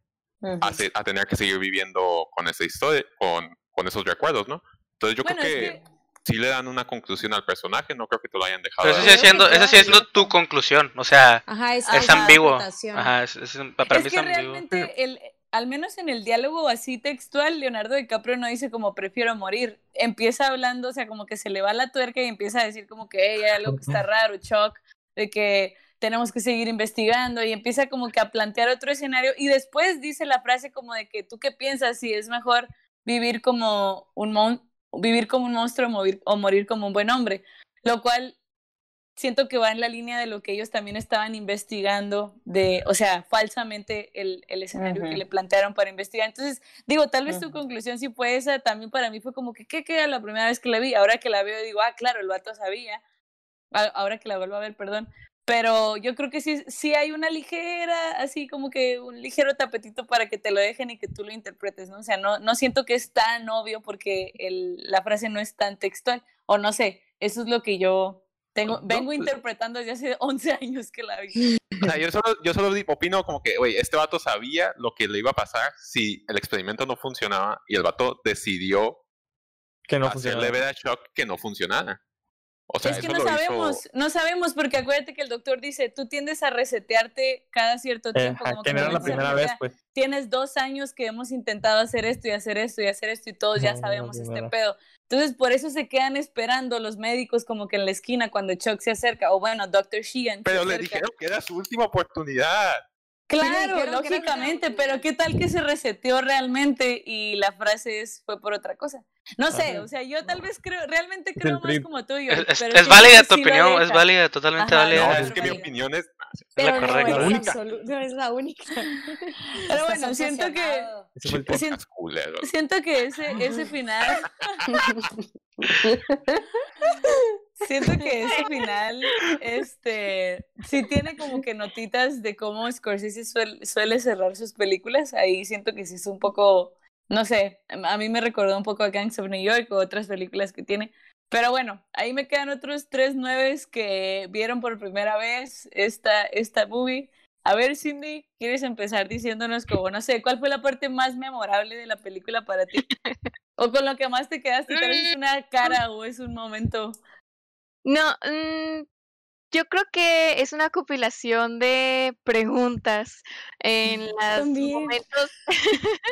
Speaker 3: a, se- a tener que seguir viviendo con esa historia, con, con esos recuerdos, ¿no? Entonces yo
Speaker 1: Bueno,
Speaker 3: creo
Speaker 1: es
Speaker 3: que,
Speaker 1: que
Speaker 3: sí le dan una conclusión al personaje, no creo que te lo hayan dejado.
Speaker 7: Pero eso sigue
Speaker 1: que
Speaker 7: siendo, esa sigue siendo
Speaker 1: todavía-
Speaker 7: tu conclusión. O sea,
Speaker 4: Ajá, es,
Speaker 1: Es
Speaker 7: es ambiguo. Ajá, es, es- para mí
Speaker 1: es
Speaker 7: es
Speaker 1: que
Speaker 7: ambiguo.
Speaker 1: realmente, el, al menos en el diálogo así textual, Leonardo DiCaprio no dice como prefiero morir. Empieza hablando, o sea, como que se le va la tuerca y empieza a decir como que "Hey, hay algo que está raro, Chuck, de que tenemos que seguir investigando y empieza como que a plantear otro escenario y después dice la frase como de que tú qué piensas si es mejor vivir como un mon vivir como un monstruo o morir, o morir como un buen hombre, lo cual siento que va en la línea de lo que ellos también estaban investigando, de, o sea, falsamente el, el escenario que le plantearon para investigar. Entonces, digo, tal vez tu conclusión sí fue esa, también para mí fue como que, ¿qué queda la primera vez que la vi? Ahora que la veo digo, ah, claro, el vato sabía, ahora que la vuelvo a ver, perdón. Pero yo creo que sí, sí hay una ligera, así como que un ligero tapetito para que te lo dejen y que tú lo interpretes, ¿no? O sea, no, no siento que es tan obvio porque el, la frase no es tan textual, o no sé, eso es lo que yo tengo,
Speaker 3: No,
Speaker 1: vengo
Speaker 3: pues-
Speaker 1: interpretando desde hace 11 años que la vi.
Speaker 3: O sea, yo solo, yo solo opino como que, oye, este vato sabía lo que le iba a pasar si el experimento no funcionaba y el vato decidió
Speaker 2: Que no
Speaker 3: hacerle ver a Chuck que no funcionara. O sea,
Speaker 1: es que no
Speaker 3: hizo-
Speaker 1: sabemos, no sabemos porque acuérdate que el doctor dice, tú tiendes a resetearte cada cierto
Speaker 2: Eh,
Speaker 1: tiempo.
Speaker 2: ajá,
Speaker 1: como
Speaker 2: que no era la primera vez, pues.
Speaker 1: tienes dos años que hemos intentado hacer esto y hacer esto y hacer esto y todos ya sabemos este pedo. Entonces, por eso se quedan esperando los médicos como que en la esquina cuando Chuck se acerca, o bueno, Dr. Sheehan.
Speaker 3: Pero le dijeron que era su última oportunidad.
Speaker 1: Claro, lógicamente, pero ¿qué tal que se reseteó realmente y la frase es, fue por otra cosa? No sé,
Speaker 2: Ajá.
Speaker 1: o sea, yo tal vez creo, realmente
Speaker 2: Es
Speaker 1: creo más como tú,
Speaker 7: Es,
Speaker 1: George,
Speaker 7: es-
Speaker 1: pero
Speaker 7: es válida tu
Speaker 1: sí
Speaker 7: opinión, es válida, totalmente
Speaker 1: Ajá,
Speaker 7: válida.
Speaker 3: No,
Speaker 1: Claro,
Speaker 3: es que mi
Speaker 1: válida.
Speaker 3: opinión es...
Speaker 4: Pero
Speaker 7: la
Speaker 4: no,
Speaker 7: correcta.
Speaker 4: es
Speaker 2: La única.
Speaker 4: no es la única.
Speaker 1: Pero bueno, siento que, siento- siento que ese, ese final Siento que ese final, este, sí tiene como que notitas de cómo Scorsese suel- suele cerrar sus películas. Ahí siento que sí es un poco, no sé, a mí me recordó un poco a Gangs of New York o otras películas que tiene. Pero bueno, ahí me quedan otros tres nueves que vieron por primera vez esta, esta movie. A ver, Cindy, ¿quieres empezar diciéndonos como, no sé, cuál fue la parte más memorable de la película para ti? O con lo que más te quedaste, tal vez es una cara o es un momento.
Speaker 5: No, mm, yo creo que es una compilación de preguntas en los momentos,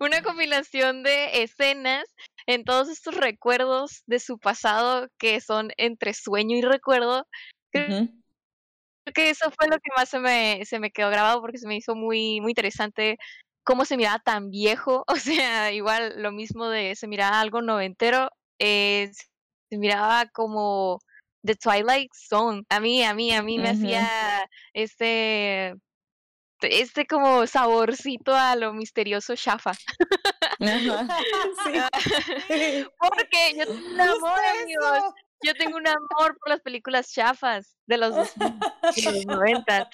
Speaker 5: una compilación de escenas en todos estos recuerdos de su pasado que son entre sueño y recuerdo. Creo que eso fue lo que más se me, se me quedó grabado porque se me hizo muy, muy interesante cómo se miraba tan viejo. O sea, igual lo mismo de se miraba algo noventero, eh, se miraba como The Twilight Zone. A mí, a mí, a mí me hacía este, este como saborcito a lo misterioso chafa.
Speaker 1: Ajá.
Speaker 5: Porque yo tengo un amor, amigos. Yo tengo un amor por las películas chafas de los, 2000, de los 90.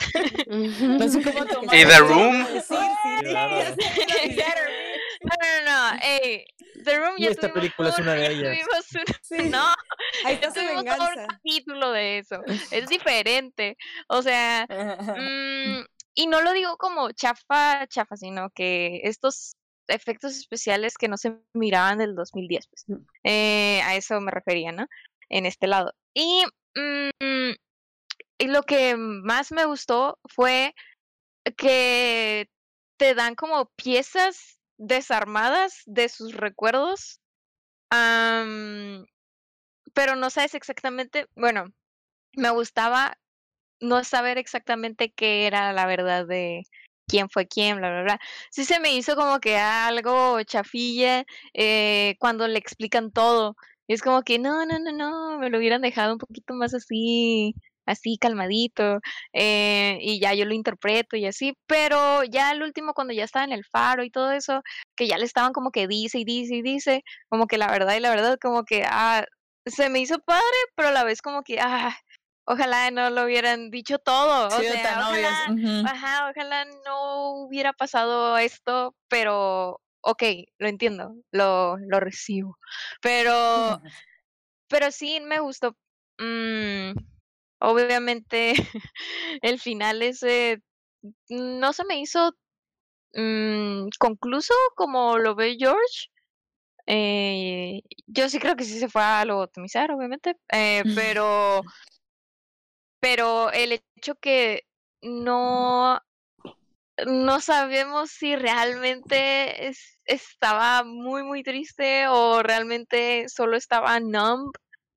Speaker 1: No sé cómo tomar
Speaker 7: ¿Y The. Room?
Speaker 2: Claro.
Speaker 5: No, no, no, ey, The Room
Speaker 2: Y
Speaker 5: ya
Speaker 2: esta película es
Speaker 5: un-
Speaker 2: una de ellas.
Speaker 5: tuvimos un-
Speaker 4: Sí.
Speaker 5: no,
Speaker 4: Ahí
Speaker 5: ya
Speaker 4: está su
Speaker 5: un capítulo de eso. Es diferente. O sea, mm, y no lo digo como chafa, chafa, sino que estos efectos especiales que no se miraban del 2010, pues. Eh, a eso me refería, ¿no? En este lado. Y, mm, y lo que más me gustó fue que te dan como piezas desarmadas de sus recuerdos, am, pero no sabes exactamente, bueno, me gustaba no saber exactamente qué era la verdad de quién fue quién, bla, bla, bla. Sí se me hizo como que algo chafilla eh, cuando le explican todo. Y es como que no, no, no, no, me lo hubieran dejado un poquito más así, así calmadito, eh, y ya yo lo interpreto y así, pero ya al último cuando ya estaba en el faro y todo eso, que ya le estaban como que dice y dice y dice, como que la verdad y la verdad, como que, ah, se me hizo padre, pero a la vez como que, ah, ojalá no lo hubieran dicho todo, o
Speaker 1: Sido
Speaker 5: sea, ojalá. Ajá, ojalá no hubiera pasado esto, pero ok, lo entiendo, lo, lo recibo. Pero, pero sí me gustó. mm, obviamente, el final ese no se me hizo mm, concluso como lo ve George. Eh, yo sí creo que sí se fue a lobotomizar, obviamente, eh, pero, pero el hecho que no no sabemos si realmente es- estaba muy, muy triste o realmente solo estaba numb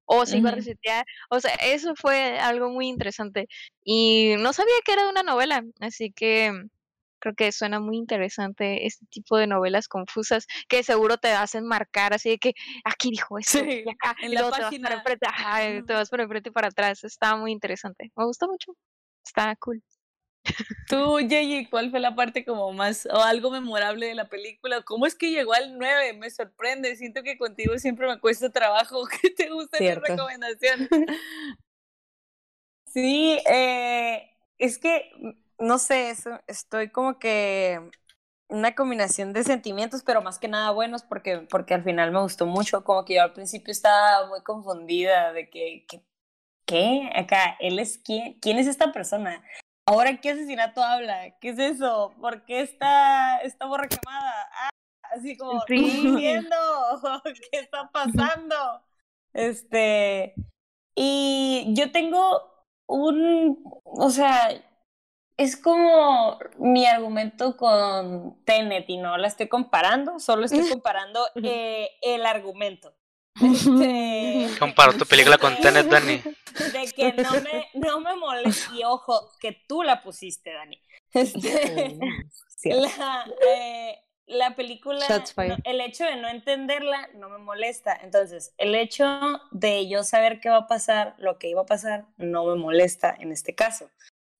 Speaker 5: o se iba a resetear. O sea, eso fue algo muy interesante. Y no sabía que era de una novela, así que creo que suena muy interesante este tipo de novelas confusas que seguro te hacen marcar así de que aquí dijo esto
Speaker 6: Sí,
Speaker 5: y acá
Speaker 6: en
Speaker 5: y
Speaker 6: la
Speaker 5: luego te vas
Speaker 6: página.
Speaker 5: para enfrente, ajá, te vas para enfrente y para atrás. Está muy interesante. Me gustó mucho. Está cool.
Speaker 6: Tú, Yeji, ¿cuál fue la parte como más o algo memorable de la película? ¿Cómo es que llegó al 9? Me sorprende. Siento que contigo siempre me cuesta trabajo que te mi
Speaker 8: Cierto.
Speaker 6: recomendación. Sí, eh, es que, mm, no sé, eso, estoy como que una combinación de sentimientos, pero más que nada buenos, porque, porque al final me gustó mucho, como que yo al principio estaba muy confundida de que, que ¿qué? Acá, él es quién, ¿quién es esta persona? Ahora, ¿qué asesinato habla? ¿Qué es eso? ¿Por qué está esta borra quemada? Ah, así como,
Speaker 5: Sí.
Speaker 6: no entiendo, ¿qué está pasando? Este, y yo tengo un, o sea, es como mi argumento con Tenet y no la estoy comparando, solo estoy comparando eh, el argumento. Este,
Speaker 7: Comparo tu película con Tenet, Dani.
Speaker 6: De que no me, no me molesta, y ojo, que tú la pusiste, Dani. Este,
Speaker 8: Cierto.
Speaker 6: la, eh, la película, no, el hecho de no entenderla no me molesta. Entonces, el hecho de yo saber qué va a pasar, lo que iba a pasar, no me molesta en este caso.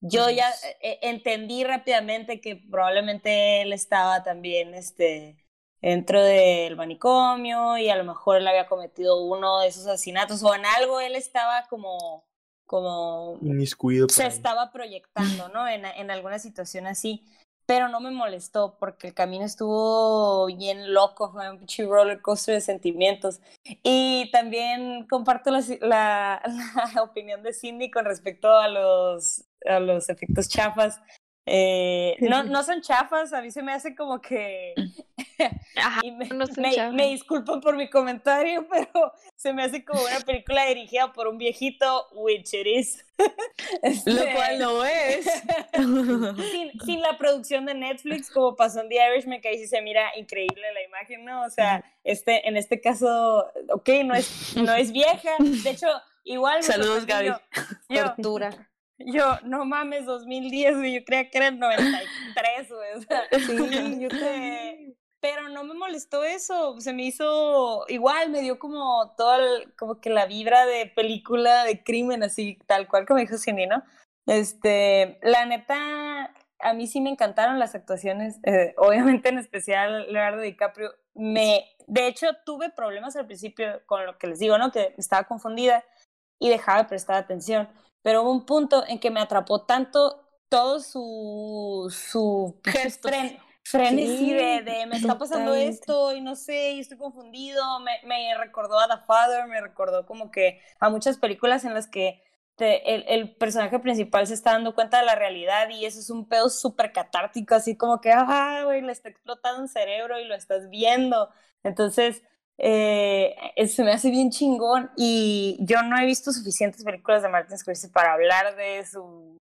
Speaker 6: Yo ya eh, entendí rápidamente que probablemente él estaba también este, dentro del manicomio y a lo mejor él había cometido uno de esos asesinatos o en algo él estaba como, como
Speaker 2: Inmiscuido.
Speaker 6: se estaba proyectando, ¿no? En, en alguna situación así. Pero no me molestó porque el camino estuvo bien loco, fue un pinche roller coaster de sentimientos. Y también comparto la, la, la opinión de Cindy con respecto a los, a los efectos chafas. Eh, no, no son chafas, a mí se me hace como que...
Speaker 5: Ajá,
Speaker 6: y me,
Speaker 5: no son
Speaker 6: me- disculpo por mi comentario, pero se me hace como una película dirigida por un viejito, which it is.
Speaker 1: Lo
Speaker 6: Este,
Speaker 1: cual lo es.
Speaker 6: sin, sin la producción de Netflix, como pasó en The Irishman, que ahí sí se mira increíble la imagen, ¿no? O sea, este, en este caso, ok, no es, no es vieja. De hecho, igual. me
Speaker 1: Saludos. Gaby.
Speaker 6: Yo,
Speaker 8: Tortura.
Speaker 6: yo, no mames, 2010, güey, yo creía que era el 93, güey. O sea,
Speaker 8: Sí, yo también.
Speaker 6: pero no me molestó eso, se me hizo igual, me dio como todo el- como que la vibra de película de crimen, así tal cual como dijo Cindy, ¿no? Este, la neta, a mí sí me encantaron las actuaciones, eh, obviamente en especial Leonardo DiCaprio, me, de hecho tuve problemas al principio con lo que les digo, ¿no? Que estaba confundida y dejaba de prestar atención, pero hubo un punto en que me atrapó tanto todo su, su fren- frenesí
Speaker 8: Sí,
Speaker 6: de, de me está pasando esto y no sé, y estoy confundido, me, me recordó a The Father, me recordó como que a muchas películas en las que te- el, el personaje principal se está dando cuenta de la realidad y eso es un pedo súper catártico, así como que, ah, güey, le está explotando un cerebro y lo estás viendo. Entonces, eh, eh, se me hace bien chingón y yo no he visto suficientes películas de Martin Scorsese para hablar de su,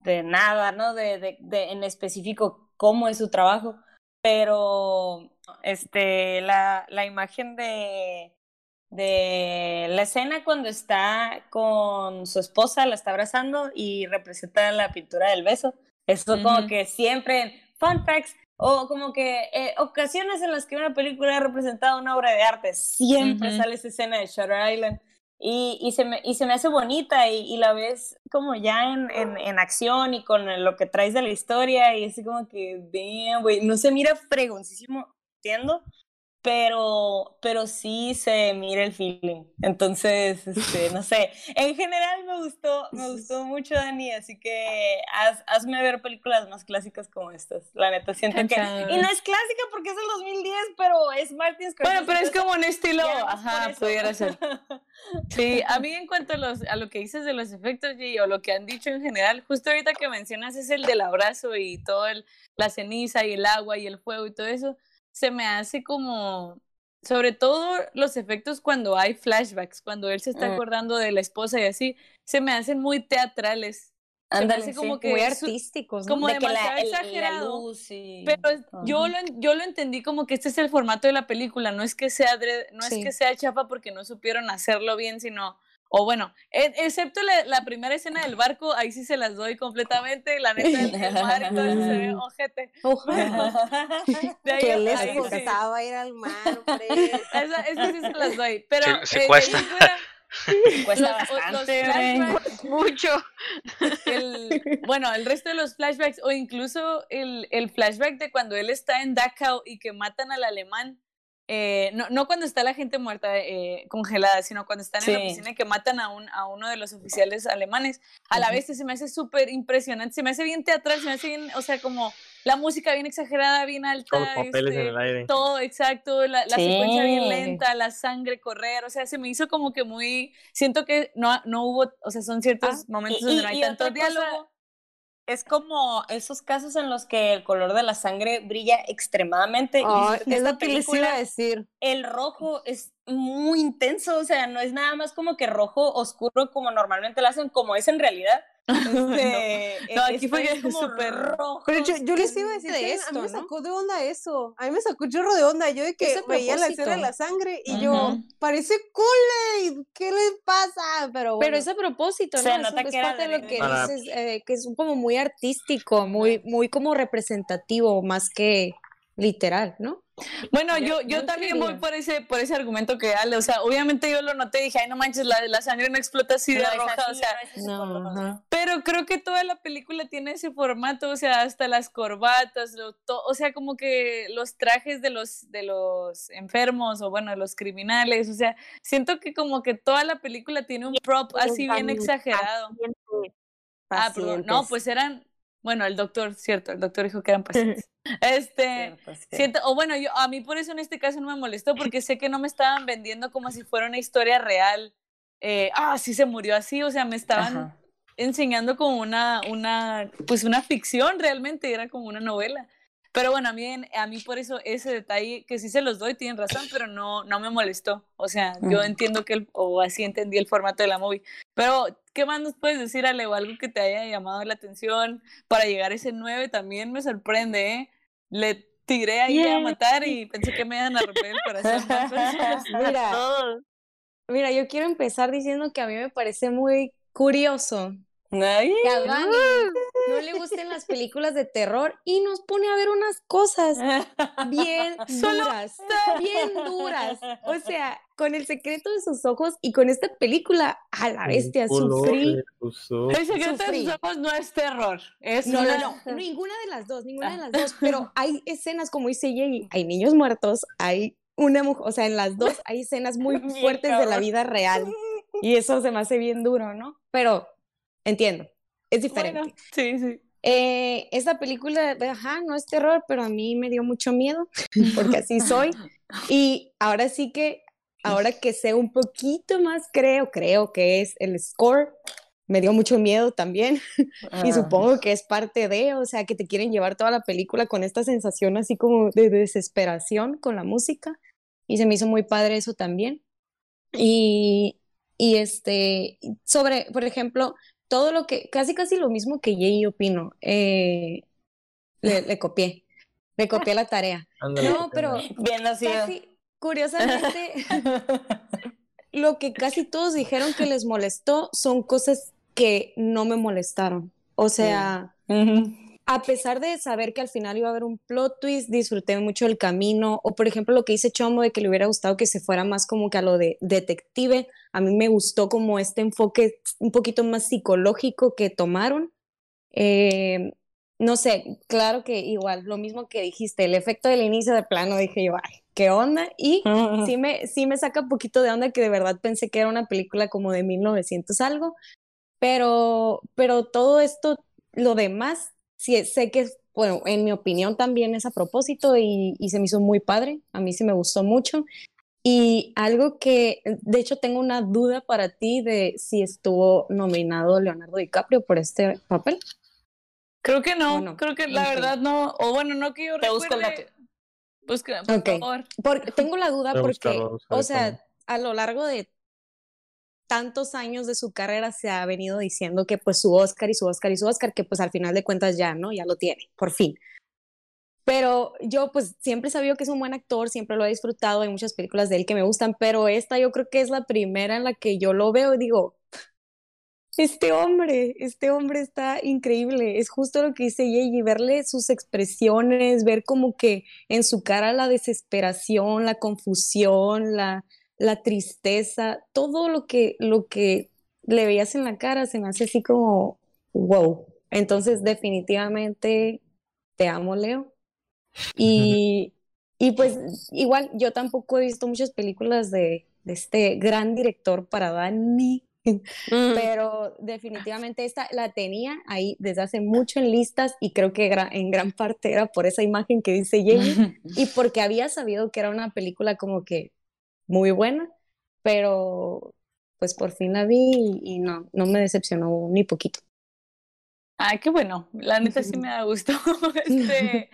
Speaker 6: de nada, ¿no? De, de, de en específico cómo es su trabajo, pero este, la, la imagen de, de la escena cuando está con su esposa, la está abrazando y representa la pintura del beso. Eso como
Speaker 1: Ujú.
Speaker 6: que siempre fun facts o como que eh, ocasiones en las que una película ha representado una obra de arte, siempre sale esa escena de Shutter Island. Y, y, se me, y se me hace bonita y, y la ves como ya en, en, en acción y con lo que traes de la historia y así como que, damn, güey, no se mira fregoncísimo, entiendo, pero, pero sí se mira el feeling. Entonces, este, no sé, en general me gustó, me gustó mucho, Dani, así que haz, hazme ver películas más clásicas como estas. La neta, siento que... Y no es clásica porque es del 2010, pero es Martin Scorsese.
Speaker 1: Bueno, pero es como un estilo, ajá, pudiera ser. Sí, a mí en cuanto a, los, a lo que dices de los efectos G, o lo que han dicho en general, justo ahorita que mencionas es el del abrazo y todo el, la ceniza y el agua y el fuego y todo eso, se me hace como, sobre todo los efectos cuando hay flashbacks, cuando él se está
Speaker 6: Mm.
Speaker 1: acordando de la esposa y así, se me hacen muy teatrales. se me
Speaker 6: Ándale, sí.
Speaker 1: como que
Speaker 4: Muy artísticos, ¿no?
Speaker 1: como
Speaker 6: de que la,
Speaker 1: demasiado
Speaker 6: el- la
Speaker 1: exagerado.
Speaker 6: luz y...
Speaker 1: Pero yo lo, yo lo entendí como que este es el formato de la película, no es que sea no
Speaker 4: Sí.
Speaker 1: es que sea chafa porque no supieron hacerlo bien, sino o bueno, excepto la, la primera escena del barco, ahí sí se las doy completamente, la neta el, mar y todo eso se ve ojete.
Speaker 4: Les
Speaker 1: ahí sí.
Speaker 4: costaba ir al mar, hombre.
Speaker 1: Esa, esa sí se las doy, pero
Speaker 7: Sí, sí
Speaker 1: eh, de
Speaker 7: cuesta.
Speaker 1: fuera,
Speaker 6: Cuesta
Speaker 1: los- los flashbacks,
Speaker 5: Mucho.
Speaker 1: el- bueno, el resto de los flashbacks, o incluso el, el flashback de cuando él está en Dachau y que matan al alemán, eh, no, no cuando está la gente muerta eh, congelada, sino cuando están en la
Speaker 6: Sí.
Speaker 1: oficina y que matan a, un, a uno de los oficiales alemanes. A la vez se me hace súper impresionante, se me hace bien teatral, se me hace bien, o sea, como la música bien exagerada, bien alta.
Speaker 2: Todos los papeles en
Speaker 1: este,
Speaker 2: el aire.
Speaker 1: todo, exacto, la, la secuencia bien
Speaker 6: Sí.
Speaker 1: lenta, la sangre correr, o sea, se me hizo como que muy, siento que no, no hubo, o sea, son ciertos
Speaker 6: Ah,
Speaker 1: momentos
Speaker 6: y-
Speaker 1: donde
Speaker 6: y-
Speaker 1: no hay
Speaker 6: y
Speaker 1: tanto
Speaker 6: otra cosa,
Speaker 1: diálogo.
Speaker 6: Es como esos casos en los que el color de la sangre brilla extremadamente. y
Speaker 4: es lo que les iba a decir.
Speaker 6: El rojo es muy intenso, o sea, no es nada más como que rojo oscuro como normalmente lo hacen, como es en realidad. Este,
Speaker 1: No, aquí
Speaker 6: esto
Speaker 1: fue
Speaker 6: es
Speaker 1: como súper
Speaker 6: rojo.
Speaker 4: Pero yo, yo les iba a decir
Speaker 6: de
Speaker 4: que a mí
Speaker 6: esto,
Speaker 4: me
Speaker 6: ¿no?
Speaker 4: sacó de onda eso. A mí me sacó un chorro de onda. Yo de que
Speaker 6: Es
Speaker 4: veía la escena de la sangre y yo, parece Kool-Aid. ¿Qué les pasa? Pero bueno.
Speaker 8: Pero es a propósito, ¿no?
Speaker 6: Se
Speaker 8: Eso
Speaker 6: nota
Speaker 8: es
Speaker 6: que era
Speaker 8: parte de lo que
Speaker 2: Para-
Speaker 8: dices, eh, que es como muy artístico, muy, muy como representativo, más que literal, ¿no?
Speaker 1: Bueno,
Speaker 8: Yo-
Speaker 1: yo, también voy por ese, por ese argumento que Ale, o sea, obviamente yo lo noté y dije, ay, no manches, la, la sangre no explota así de roja, o
Speaker 6: así,
Speaker 1: sea,
Speaker 6: no.
Speaker 8: no,
Speaker 1: pero creo que toda la película tiene ese formato, o sea, hasta las corbatas, lo to- o sea, como que los trajes de los, de los enfermos o bueno, de los criminales, o sea, siento que como que toda la película tiene un prop así bien exagerado. Ah, perdón, no, pues eran, bueno, el doctor, cierto, el doctor dijo que eran pacientes. Este,
Speaker 6: Cierto,
Speaker 1: o bueno, yo a mí por eso en este caso no me molestó porque sé que no me estaban vendiendo como si fuera una historia real. Eh, ah, sí se murió así, o sea, me estaban
Speaker 6: Ajá.
Speaker 1: enseñando como una, una, pues una ficción realmente, era como una novela. Pero bueno, a mí, a mí por eso ese detalle, que sí se los doy, tienen razón, pero no, no me molestó. O sea, yo
Speaker 6: Ujú.
Speaker 1: entiendo que, el, o así entendí el formato de la movie. Pero, ¿qué más nos puedes decir, Ale, o algo que te haya llamado la atención para llegar a ese 9? También me sorprende, ¿eh? Le tiré ahí a matar y pensé que me iban a romper el corazón. personas.
Speaker 8: Mira, mira, yo quiero empezar diciendo que a mí me parece muy curioso
Speaker 6: Ay,
Speaker 8: que a Dani no le gusten las películas de terror y nos pone a ver unas cosas bien
Speaker 1: Solo
Speaker 8: duras, bien duras. O sea, con el secreto de sus ojos y con esta película, a la bestia, sufrí.
Speaker 1: El secreto de
Speaker 8: Sufrí.
Speaker 1: sus ojos no es terror. Es
Speaker 8: No, no,
Speaker 1: una-
Speaker 8: no, ninguna de las dos, ninguna de las dos, pero hay escenas, como dice Jay, hay niños muertos, hay una mujer, o sea, en las dos hay escenas muy fuertes de la vida real y eso se me hace bien duro, ¿no? Pero entiendo, es diferente.
Speaker 1: Bueno, sí, sí.
Speaker 8: Eh, esta película, ajá, no es terror, pero a mí me dio mucho miedo, porque así soy. Y ahora sí que, ahora que sé un poquito más, creo, creo que es el score, me dio mucho miedo también. Y
Speaker 6: Ah.
Speaker 8: supongo que es parte de, o sea, que te quieren llevar toda la película con esta sensación así como de desesperación con la música. Y se me hizo muy padre eso también. Y, y este, sobre, por ejemplo, todo lo que, casi casi lo mismo que Jay opino, eh, le, le copié, le copié la tarea. No, pero
Speaker 6: Bien
Speaker 8: casi, curiosamente, lo que casi todos dijeron que les molestó son cosas que no me molestaron. O sea, a pesar de saber que al final iba a haber un plot twist, disfruté mucho el camino. O por ejemplo, lo que dice Chomo de que le hubiera gustado que se fuera más como que a lo de detective. A mí me gustó como este enfoque un poquito más psicológico que tomaron. Eh, no sé, claro que igual, lo mismo que dijiste, el efecto del inicio de plano, dije yo, ay, ¿qué onda? Y
Speaker 6: Ujú.
Speaker 8: sí me, sí me saca un poquito de onda que de verdad pensé que era una película como de 1900 algo, pero, pero todo esto, lo demás, sí sé que, bueno, en mi opinión también es a propósito y, y se me hizo muy padre, a mí sí me gustó mucho. Y algo que, de hecho, tengo una duda para ti de si estuvo nominado Leonardo DiCaprio por este papel.
Speaker 1: Creo que no, creo que la verdad no, o bueno, no que yo
Speaker 6: Te busco el
Speaker 1: recuerde. Busca, por
Speaker 8: Ok.
Speaker 1: favor.
Speaker 8: Por- tengo la duda porque,
Speaker 2: buscarlo,
Speaker 8: o sea, a lo largo de tantos años de su carrera se ha venido diciendo que pues su Oscar y su Oscar y su Oscar, que pues al final de cuentas ya, ¿no? Ya lo tiene, por fin. Pero yo pues siempre he sabido que es un buen actor, siempre lo he disfrutado, hay muchas películas de él que me gustan, pero esta yo creo que es la primera en la que yo lo veo y digo, este hombre, este hombre está increíble. Es justo lo que dice Yeji, verle sus expresiones, ver como que en su cara la desesperación, la confusión, la, la tristeza, todo lo que, lo que le veías en la cara se me hace así como, wow. Entonces, definitivamente, te amo, Leo. Y, y pues igual, yo tampoco he visto muchas películas de, de este gran director para Dani, pero definitivamente esta la tenía ahí desde hace mucho en listas y creo que en gran parte era por esa imagen que dice Jamie y porque había sabido que era una película como que muy buena, pero pues por fin la vi y, no, no me decepcionó ni poquito.
Speaker 1: Ay, qué bueno, la neta sí me da gusto. Este,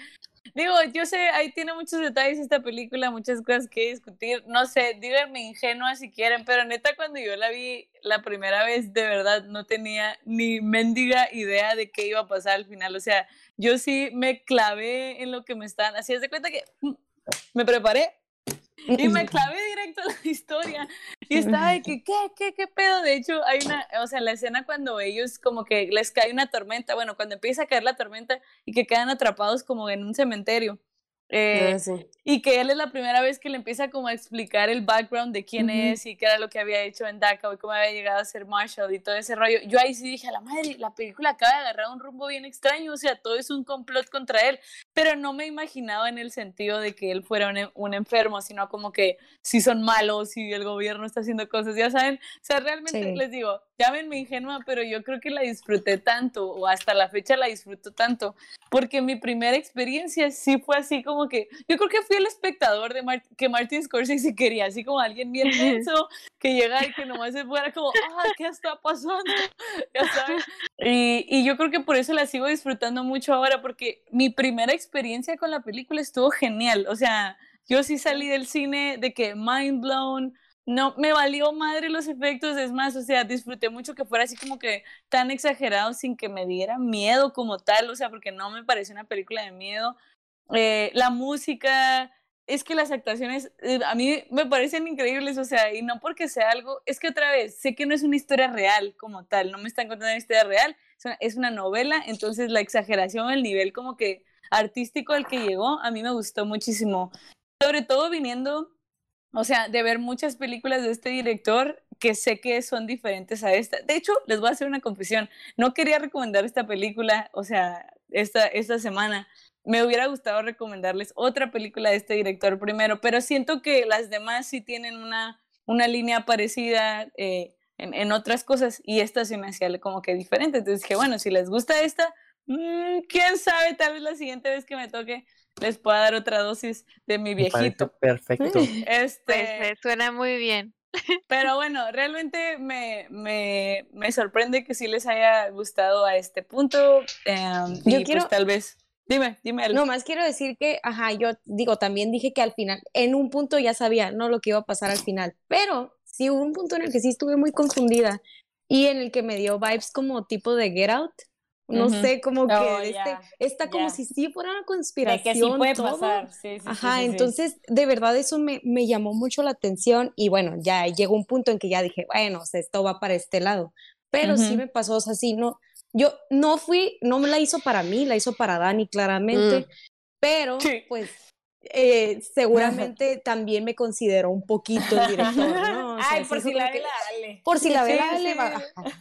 Speaker 1: Digo, yo sé, ahí tiene muchos detalles esta película, muchas cosas que discutir. No sé, díganme ingenua si quieren, pero neta, cuando yo la vi la primera vez, de verdad no tenía ni mendiga idea de qué iba a pasar al final. O sea, yo sí me clavé en lo que me están. Así es de cuenta que mm, me preparé y me clavé directo en la historia. Y estaba de que, ¿qué, qué, qué pedo? De hecho, hay una, o sea, la escena cuando ellos como que les cae una tormenta, bueno, cuando empieza a caer la tormenta y que quedan atrapados como en un cementerio. Eh, ah, y que él es la primera vez que le empieza como a explicar el background de quién es y qué era lo que había hecho en Dachau y cómo había llegado a ser Marshall y todo ese rollo. Yo ahí sí dije, a la madre, la película acaba de agarrar un rumbo bien extraño, o sea, todo es un complot contra él, pero no me imaginaba en el sentido de que él fuera un, un enfermo, sino como que si son malos y el gobierno está haciendo cosas, ya saben, o sea, realmente les digo, llámenme ingenua, pero yo creo que la disfruté tanto, o hasta la fecha la disfruto tanto, porque mi primera experiencia sí fue así como que, yo creo que fui el espectador de que Martin Scorsese quería, así como alguien bien denso, que llegara y que nomás se fuera como, ah, ¿qué está pasando? Ya sabes. Y, y yo creo que por eso la sigo disfrutando mucho ahora, porque mi primera experiencia con la película estuvo genial, o sea, yo sí salí del cine de que mind blown, no me valió madre los efectos, es más, o sea, disfruté mucho que fuera así como que tan exagerado sin que me diera miedo como tal, o sea, porque no me pareció una película de miedo. Eh, la música, es que las actuaciones eh, a mí me parecen increíbles, o sea, y no porque sea algo, es que otra vez, sé que no es una historia real como tal, no me están contando una historia real, es una, novela, entonces la exageración, el nivel como que artístico al que llegó, a mí me gustó muchísimo, sobre todo viniendo o sea, de ver muchas películas de este director que sé que son diferentes a esta. De hecho, les voy a hacer una confesión. No quería recomendar esta película, o sea, esta, esta semana. Me hubiera gustado recomendarles otra película de este director primero, pero siento que las demás sí tienen una, una línea parecida eh, en, en, otras cosas y esta se me hacía como que diferente. Entonces dije, bueno, si les gusta esta, mmm, quién sabe, tal vez la siguiente vez que me toque les pueda dar otra dosis de mi viejito.
Speaker 2: perfecto.
Speaker 5: Este, pues suena muy bien.
Speaker 1: Pero bueno, realmente me, me, me, sorprende que sí les haya gustado a este punto. Em, yo pues quiero, tal vez. Dime, dime.
Speaker 8: No, más quiero decir que, ajá, yo digo, también dije que al final, en un punto ya sabía, no lo que iba a pasar al final, pero sí hubo un punto en el que sí estuve muy confundida y en el que me dio vibes como tipo de Get Out, no sé, como que oh, este, está como si sí fuera una conspiración. De que sí puede pasar. Sí, sí, Ajá, entonces de verdad eso me, me, llamó mucho la atención y bueno, ya llegó un punto en que ya dije, bueno, esto va para este lado. Pero sí me pasó, o sea, sí, no, yo no fui, no me la hizo para mí, la hizo para Dani claramente, mm. pero pues eh, seguramente también me considero un poquito el director, ¿no?
Speaker 1: Ay, por si la ve, dale.
Speaker 8: Por si la ve,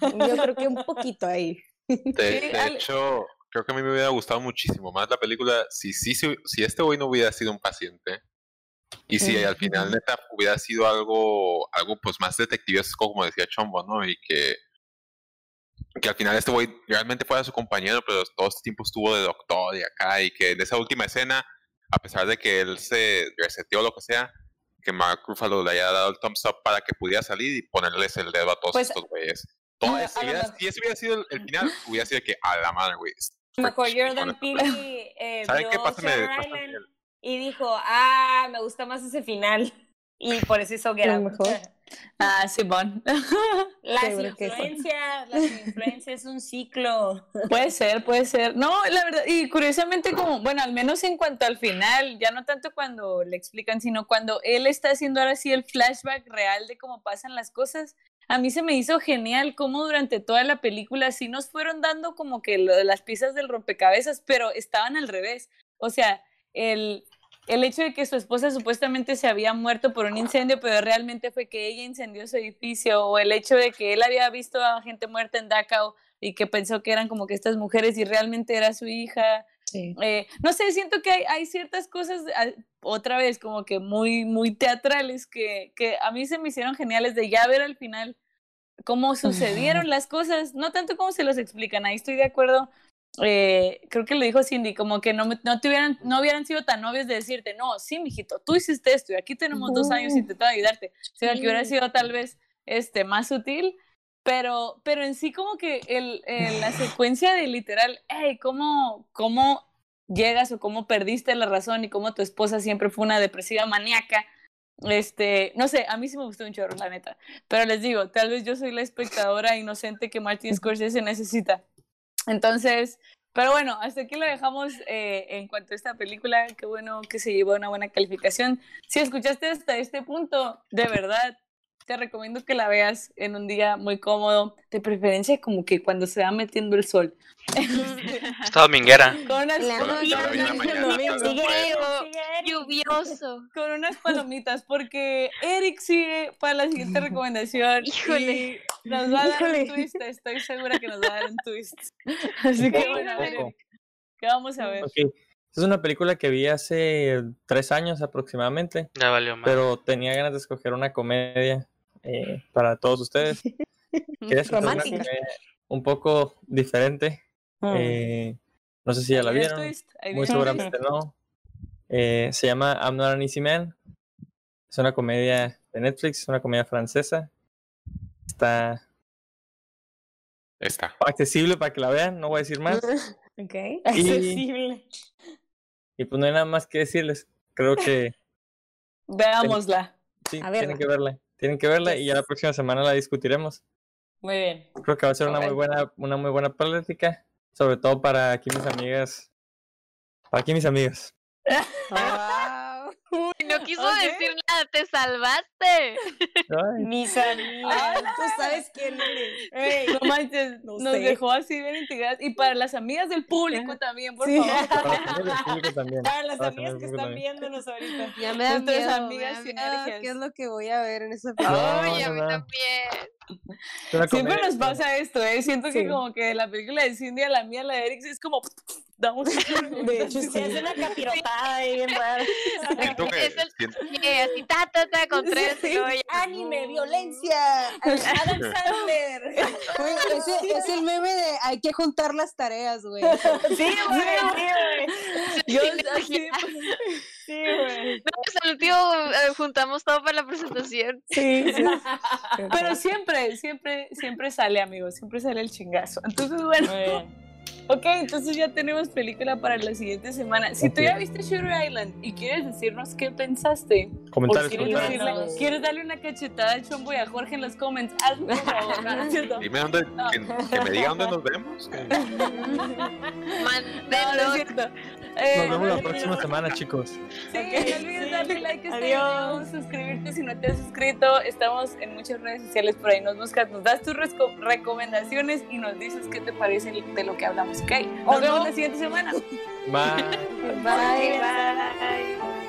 Speaker 8: yo creo que un poquito ahí.
Speaker 3: De, hecho, creo que a mí me hubiera gustado muchísimo más la película si, si, si, si este güey no hubiera sido un paciente. Y si al final neta hubiera sido algo, algo pues más detectivesco, como decía Chombo, ¿no? Y que, que al final este güey realmente fuera su compañero, pero todo este tiempo estuvo de doctor y acá, y que en esa última escena, a pesar de que él se reseteó o lo que sea, que Mark Ruffalo le haya dado el thumbs up para que pudiera salir y ponerles el dedo a todos pues, estos güeyes si, ese hubiera sido el, final, hubiera sido que a la madre, güey.
Speaker 6: Mejor Jordan Peele eh, ¿Saben qué pasa? y dijo, ah, me gusta más ese final. Y por eso hizo Get Out.
Speaker 1: Ah, Simón.
Speaker 6: Las
Speaker 8: Seguro
Speaker 6: influencias, las influencias es un ciclo.
Speaker 1: Puede ser, puede ser. No, la verdad, y curiosamente como, bueno, al menos en cuanto al final, ya no tanto cuando le explican, sino cuando él está haciendo ahora sí el flashback real de cómo pasan las cosas. A mí se me hizo genial cómo durante toda la película sí nos fueron dando como que lo las piezas del rompecabezas, pero estaban al revés. O sea, el, el hecho de que su esposa supuestamente se había muerto por un incendio, pero realmente fue que ella incendió su edificio, o el hecho de que él había visto a gente muerta en Dachau y que pensó que eran como que estas mujeres y realmente era su hija.
Speaker 8: Sí.
Speaker 1: Eh, no sé, siento que hay, hay ciertas cosas, ah, otra vez, como que muy, muy teatrales que, que a mí se me hicieron geniales de ya ver al final cómo sucedieron las cosas, no tanto cómo se los explican, ahí estoy de acuerdo. eh, creo que lo dijo Cindy, como que no, no, te hubieran, no hubieran sido tan obvios de decirte, no, sí, mijito, tú hiciste esto y aquí tenemos dos años intentando ayudarte, sino que hubiera sido tal vez este, más sutil, pero, pero en sí como que el, el- la secuencia de literal, hey, ¿cómo, ¿cómo llegas o cómo perdiste la razón y cómo tu esposa siempre fue una depresiva maníaca? Este, no sé, a mí sí me gustó un chorro, la neta. Pero les digo, tal vez yo soy la espectadora inocente que Martin Scorsese necesita. Entonces, pero bueno, hasta aquí lo dejamos eh, en cuanto a esta película. Qué bueno que se llevó una buena calificación. Si escuchaste hasta este punto, de verdad, te recomiendo que la veas en un día muy cómodo, de preferencia como que cuando se va metiendo el sol.
Speaker 7: Está dominguera.
Speaker 1: Con unas.
Speaker 5: Lluvioso.
Speaker 1: con unas palomitas, porque Eric sigue para la siguiente recomendación.
Speaker 5: Híjole.
Speaker 1: y nos va a dar un twist, estoy segura que nos va a dar un twist. Así que bueno, a ver, ¿qué vamos a ver?
Speaker 2: Es una película que vi hace tres años aproximadamente,
Speaker 7: Ya valió más.
Speaker 2: pero tenía ganas de escoger una comedia eh, para todos ustedes. Quería escoger una comedia un poco diferente. eh, no sé si ya la vieron, muy seguramente no. Eh, se llama I'm Not an Easy Man. Es una comedia de Netflix, es una comedia francesa. Está
Speaker 3: Está.
Speaker 2: accesible para que la vean, no voy a decir más.
Speaker 8: Ok.
Speaker 6: Accesible.
Speaker 2: Y pues no hay nada más que decirles. Creo que.
Speaker 1: Veámosla.
Speaker 2: sí,
Speaker 8: A
Speaker 2: tienen que verla. Tienen que verla y ya la próxima semana la discutiremos.
Speaker 1: Muy bien.
Speaker 2: Creo que va a ser una muy buena, una muy buena plática, sobre todo para aquí mis amigas. Para aquí mis amigas.
Speaker 5: No quiso
Speaker 1: Ok.
Speaker 5: decir nada, te salvaste.
Speaker 2: Ay,
Speaker 6: Mis amigas.
Speaker 8: Tú sabes quién eres.
Speaker 6: Ey,
Speaker 1: No manches,
Speaker 8: No
Speaker 1: nos
Speaker 8: sé.
Speaker 1: dejó así bien integradas. Y para las amigas del público también, por
Speaker 8: Sí.
Speaker 1: favor.
Speaker 2: para las amigas del público también.
Speaker 6: Para las
Speaker 2: Para
Speaker 6: amigas que están
Speaker 2: también.
Speaker 6: viéndonos ahorita.
Speaker 4: Ya me da
Speaker 1: Nuestras
Speaker 4: miedo,
Speaker 1: amigas
Speaker 4: me da miedo. ¿Qué es lo que voy a ver en esa
Speaker 2: No,
Speaker 4: película?
Speaker 5: Uy, a mí
Speaker 2: no.
Speaker 5: también.
Speaker 1: Siempre nos pasa esto, ¿eh? Siento que como que la película de Cindy a la mía, la de Eric, es como... Damos
Speaker 8: De hecho,
Speaker 6: Se
Speaker 8: sí.
Speaker 6: hace una capirotada ahí bien rara.
Speaker 3: Siento que,
Speaker 5: Es el-
Speaker 3: siento-
Speaker 5: así, ta, ta, ta, con tres. ya-
Speaker 6: Anime, violencia. Adam Sandler.
Speaker 4: Güey, ese es el meme de hay que juntar las tareas, güey.
Speaker 6: Sí, güey, sí, güey.
Speaker 1: Yo
Speaker 5: Sí,
Speaker 1: así,
Speaker 6: Sí, güey.
Speaker 5: No, pues al último eh, juntamos todo para la presentación.
Speaker 8: Sí, sí.
Speaker 1: Pero siempre, siempre, siempre sale, amigos, siempre sale el chingazo. Entonces, bueno,
Speaker 6: Muy bien.
Speaker 1: Ok, entonces ya tenemos película para la siguiente semana. Si tú ya viste Shooter Island y quieres decirnos qué pensaste, o
Speaker 2: Comentarios,
Speaker 1: quieres,
Speaker 2: comentarios.
Speaker 1: decirle-
Speaker 6: No.
Speaker 1: quieres darle una cachetada a Chombo y a Jorge en los comments, hazlo por favor, ¿no? ¿No es cierto?
Speaker 3: dime dónde,
Speaker 1: No.
Speaker 3: que, que me diga dónde nos vemos. que-
Speaker 1: No, no es
Speaker 5: Mándenos.
Speaker 1: cierto. Eh,
Speaker 2: Nos vemos la próxima semana, chicos.
Speaker 1: Sí, no olvides
Speaker 6: sí.
Speaker 1: darle like a este
Speaker 6: Adiós.
Speaker 1: video, suscribirte si no te has suscrito. Estamos en muchas redes sociales por ahí. Nos buscas, nos das tus recomendaciones y nos dices qué te parece de lo que hablamos, ¿ok? Nos
Speaker 6: ¿O
Speaker 1: vemos
Speaker 6: no?
Speaker 1: la siguiente semana.
Speaker 2: Bye.
Speaker 6: Bye, bye.